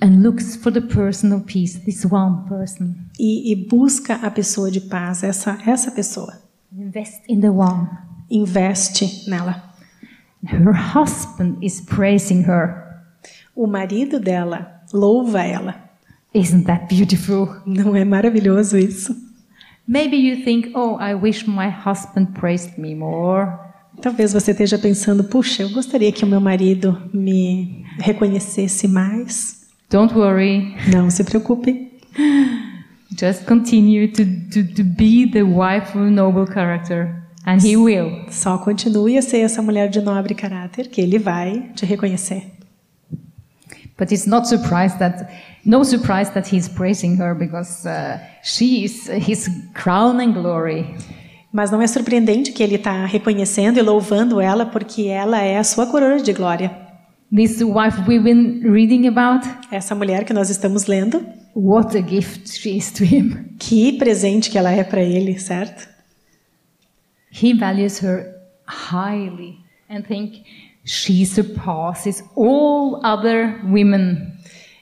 and looks for the personal peace. This one person. e, e busca a pessoa de paz, essa essa pessoa. Invest in the one. Investe nela. Her husband is praising her. O marido dela louva ela. Isn't that beautiful? Não é maravilhoso isso? Maybe you think, oh, I wish my husband praised me more. Talvez você esteja pensando, puxa, eu gostaria que o meu marido me reconhecesse mais. Don't worry. Não se preocupe. Just continue to, to, to be the wife of noble character, and he will. Só continue a ser essa mulher de nobre caráter que ele vai te reconhecer. But it's not surprised that, no surprise that he's praising her because uh, she is his crown and glory. Mas não é surpreendente que ele está reconhecendo e louvando ela porque ela é a sua coroa de glória. This wife we've been reading about, Essa mulher que nós estamos lendo, what a gift she is to him. que presente que ela é para ele, certo? He values her highly and think she surpasses all other women.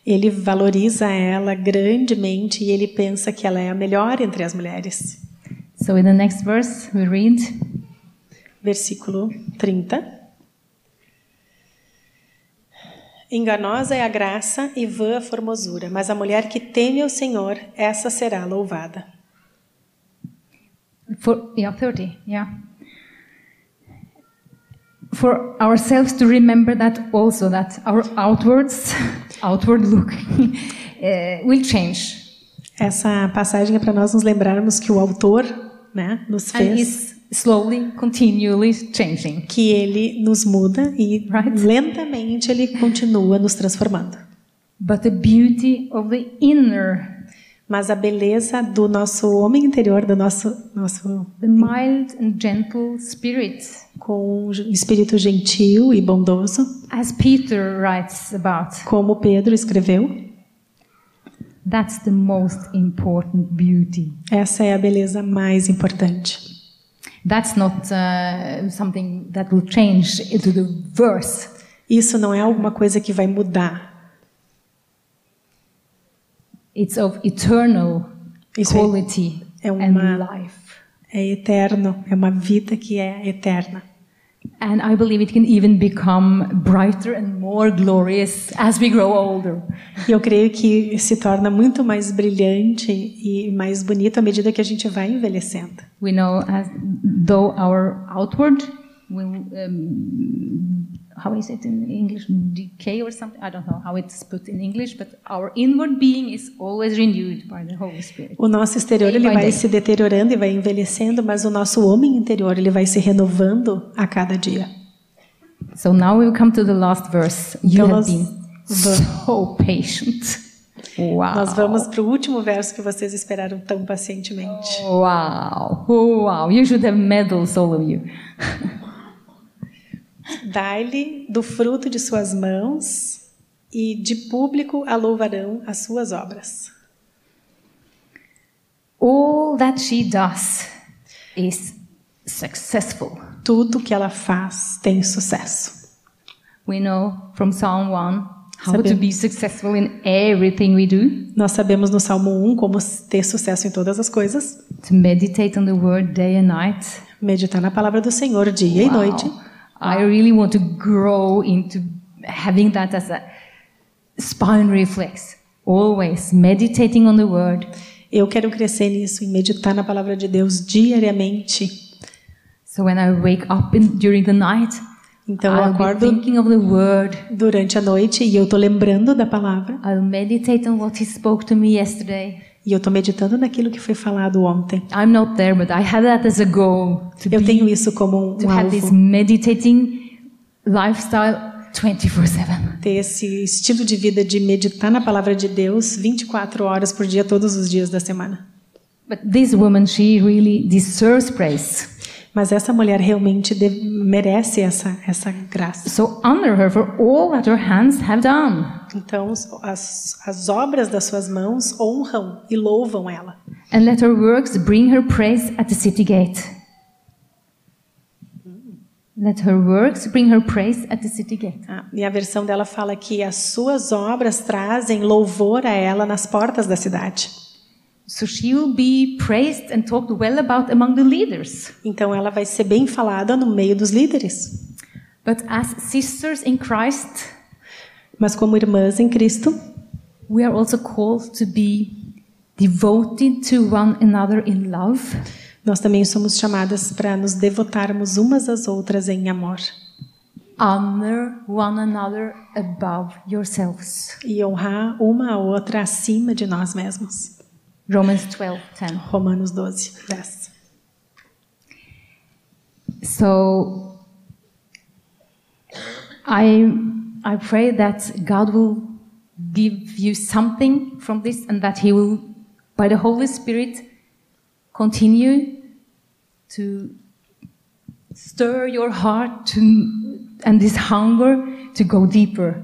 Ele valoriza ela grandemente e ele pensa que ela é a melhor entre as mulheres. So in the next verse we read, Versículo 30. Enganosa é a graça e vã a formosura, mas a mulher que teme ao Senhor, essa será louvada. For yeah, 30, yeah. For ourselves to remember that also that our outwards, outward look uh, will change. Essa passagem é para nós nos lembrarmos que o autor, né, nos fez slowly, continually changing. que ele nos muda e Right. lentamente ele continua nos transformando. But the beauty of the inner, Mas a beleza do nosso homem interior, do nosso nosso the mild and gentle spirit, com um espírito gentil e bondoso, as Peter writes about, como Pedro escreveu, that's the most important beauty. essa é a beleza mais importante. That's not uh, something that will change into the verse. Isso não é alguma coisa que vai mudar. It's of eternal Isso quality é and uma- life. É eterno, é uma vida que é eterna. And I believe it can even become brighter and more glorious as we grow older. Eu creio que se torna muito mais brilhante e mais bonito à medida que a gente vai envelhecendo. We know as though our outward will um, how is it in English? Decay or something? I don't know how it's put in English, but our inward being is always renewed by the Holy Spirit. O nosso exterior Day ele vai day. se deteriorando e vai envelhecendo, mas o nosso homem interior ele vai se renovando a cada dia. So now we come to the last verse. You Então have been so patient. Wow. Nós vamos para o último verso que vocês esperaram tão pacientemente. Wow. Wow. You should have medals, all of you. Dai-lhe do fruto de suas mãos e de público a louvarão as suas obras. All that she does is successful. Tudo que ela faz tem sucesso. We know from Psalm 1 how Sabemos. to be successful in everything we do, Nós sabemos no Salmo 1 como ter sucesso em todas as coisas. to meditate on the word day and night. Meditar na palavra do Senhor dia e Wow. noite. I really want to grow into having that as a spine reflex. Always meditating on the word. Eu quero crescer nisso, em meditar na palavra de Deus diariamente. So when I wake up in, during the night, Então eu acordo thinking of the word. durante a noite e eu estou lembrando da palavra. I'll meditate on what he spoke to me yesterday. E eu estou meditando naquilo que foi falado ontem. I'm not there, but I have that as a goal to Eu be tenho isso como um, to um have this alvo. meditating lifestyle 24/7. Ter esse estilo de vida de meditar na palavra de Deus 24 horas por dia, todos os dias da semana. But this woman, she really deserves praise. Mas essa mulher realmente merece essa, essa graça. So honor her for all that her hands have done. Então, as, as obras das suas mãos honram e louvam ela. And let her works bring her praise at the city gate. Let her works bring her praise at the city gate. Ah, e a versão dela fala que as suas obras trazem louvor a ela nas portas da cidade. So she will be praised and talked well about among the leaders. Então, ela vai ser bem falada no meio dos líderes. But as sisters in Christ, Mas, como irmãs em Cristo, we are also called to be devoted to one another in love nós também somos chamadas para nos devotarmos umas às outras em amor honor one another above yourselves. e honrar uma a outra acima de nós mesmos. Romans 12:10. Romanos 12, 10. So I I pray that God will give you something from this and that he will by the Holy Spirit continue to stir your heart to and this hunger to go deeper.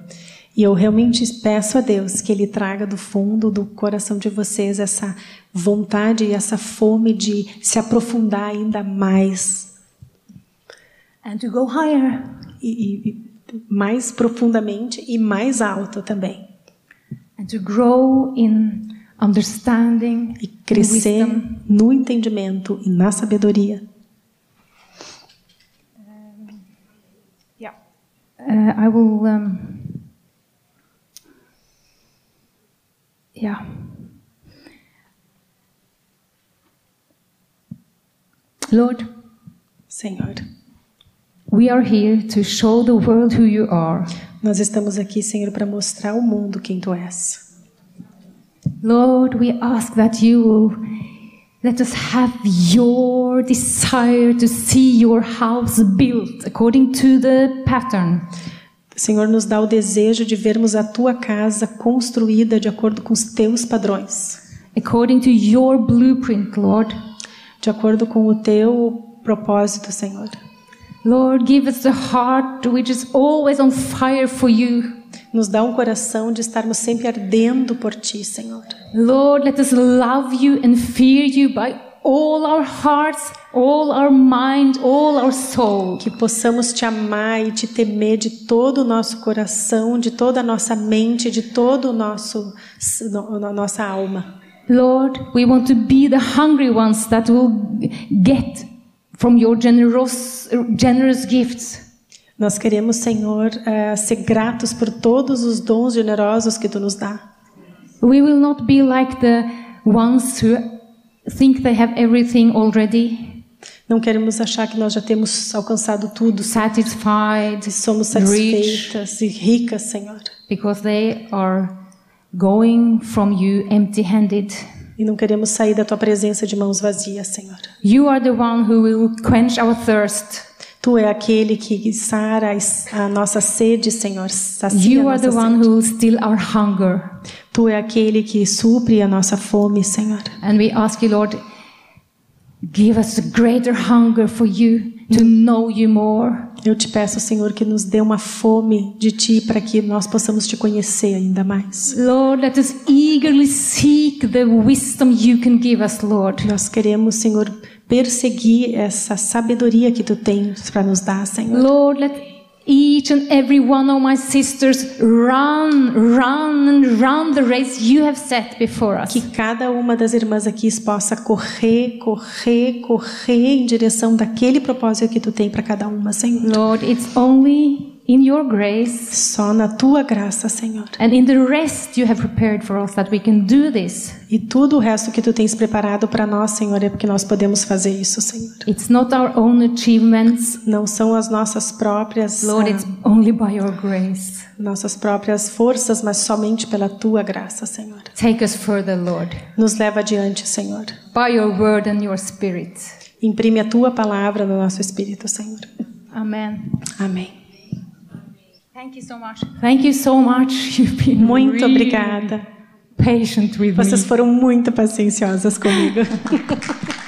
E eu realmente peço a Deus que Ele traga do fundo do coração de vocês essa vontade e essa fome de se aprofundar ainda mais and to go higher. e, e- mais profundamente e mais alto também. and to grow in understanding, E crescer wisdom. no entendimento e na sabedoria. Yeah. Uh, I will. Um, yeah. Lord, Senhor, we are here to show the world who you are. nós estamos aqui, Senhor, para mostrar ao mundo quem Tu és. Lord, we ask that you let us have your desire to see your house built according to the pattern. Senhor, nos dá o desejo de vermos a Tua casa construída de acordo com os Teus padrões, according to your blueprint, Lord. de acordo com o Teu propósito, Senhor. Lord, give us a heart which is always on fire for you. Nos dá um coração de estarmos sempre ardendo por Ti, Senhor. Lord, let us love you and fear you by all our hearts, all our mind, all our soul. Que possamos Te amar e Te temer de todo o nosso coração, de toda a nossa mente, de todo o nosso no- nossa alma. Lord, we want to be the hungry ones that will get from your generous, generous gifts. Nós queremos, Senhor, eh, ser gratos por todos os dons generosos que Tu nos dá. We will not be like the ones who think they have everything already. Não queremos achar que nós já temos alcançado tudo, satisfied, que somos rich, satisfeitas e ricas, Senhor. because they are going from you empty-handed. E não queremos sair da tua presença de mãos vazias, Senhor. You are the one who will quench our thirst. Tu é aquele que sara a nossa sede, Senhor. Sacia You are the one sede. who will still our hunger. Tu é aquele que supre a nossa fome, Senhor. And we ask you, Lord, give us a greater hunger for you, to know you more. Eu te peço, Senhor, que nos dê uma fome de ti para que nós possamos te conhecer ainda mais. Lord, let us eagerly seek the wisdom you can give us, Lord. Nós queremos, Senhor, perseguir essa sabedoria que tu tens para nos dar, Senhor. Lord, let each and every one of my sisters run, run, and run the race you have set before us. Que cada uma das irmãs aqui possa correr, correr, correr em direção daquele propósito que tu tem para cada uma, Senhor. Lord, it's only in your grace Só na tua graça, Senhor. and in the rest you have prepared for us that we can do this. E tudo o resto que tu tens preparado para nós, Senhor, é porque nós podemos fazer isso, Senhor. It's not our own achievements, Não são as nossas próprias Lord, ah, it's only by your grace. nossas próprias forças, mas somente pela tua graça, Senhor. Take us further, Lord, Nos leva adiante, Senhor. by your word and your spirit. Imprime a tua palavra no nosso espírito, Senhor. Amen. Amém. Thank you so much. Thank you so much. You've been Muito really obrigada. patient with Vocês me. foram muito pacienciosas comigo.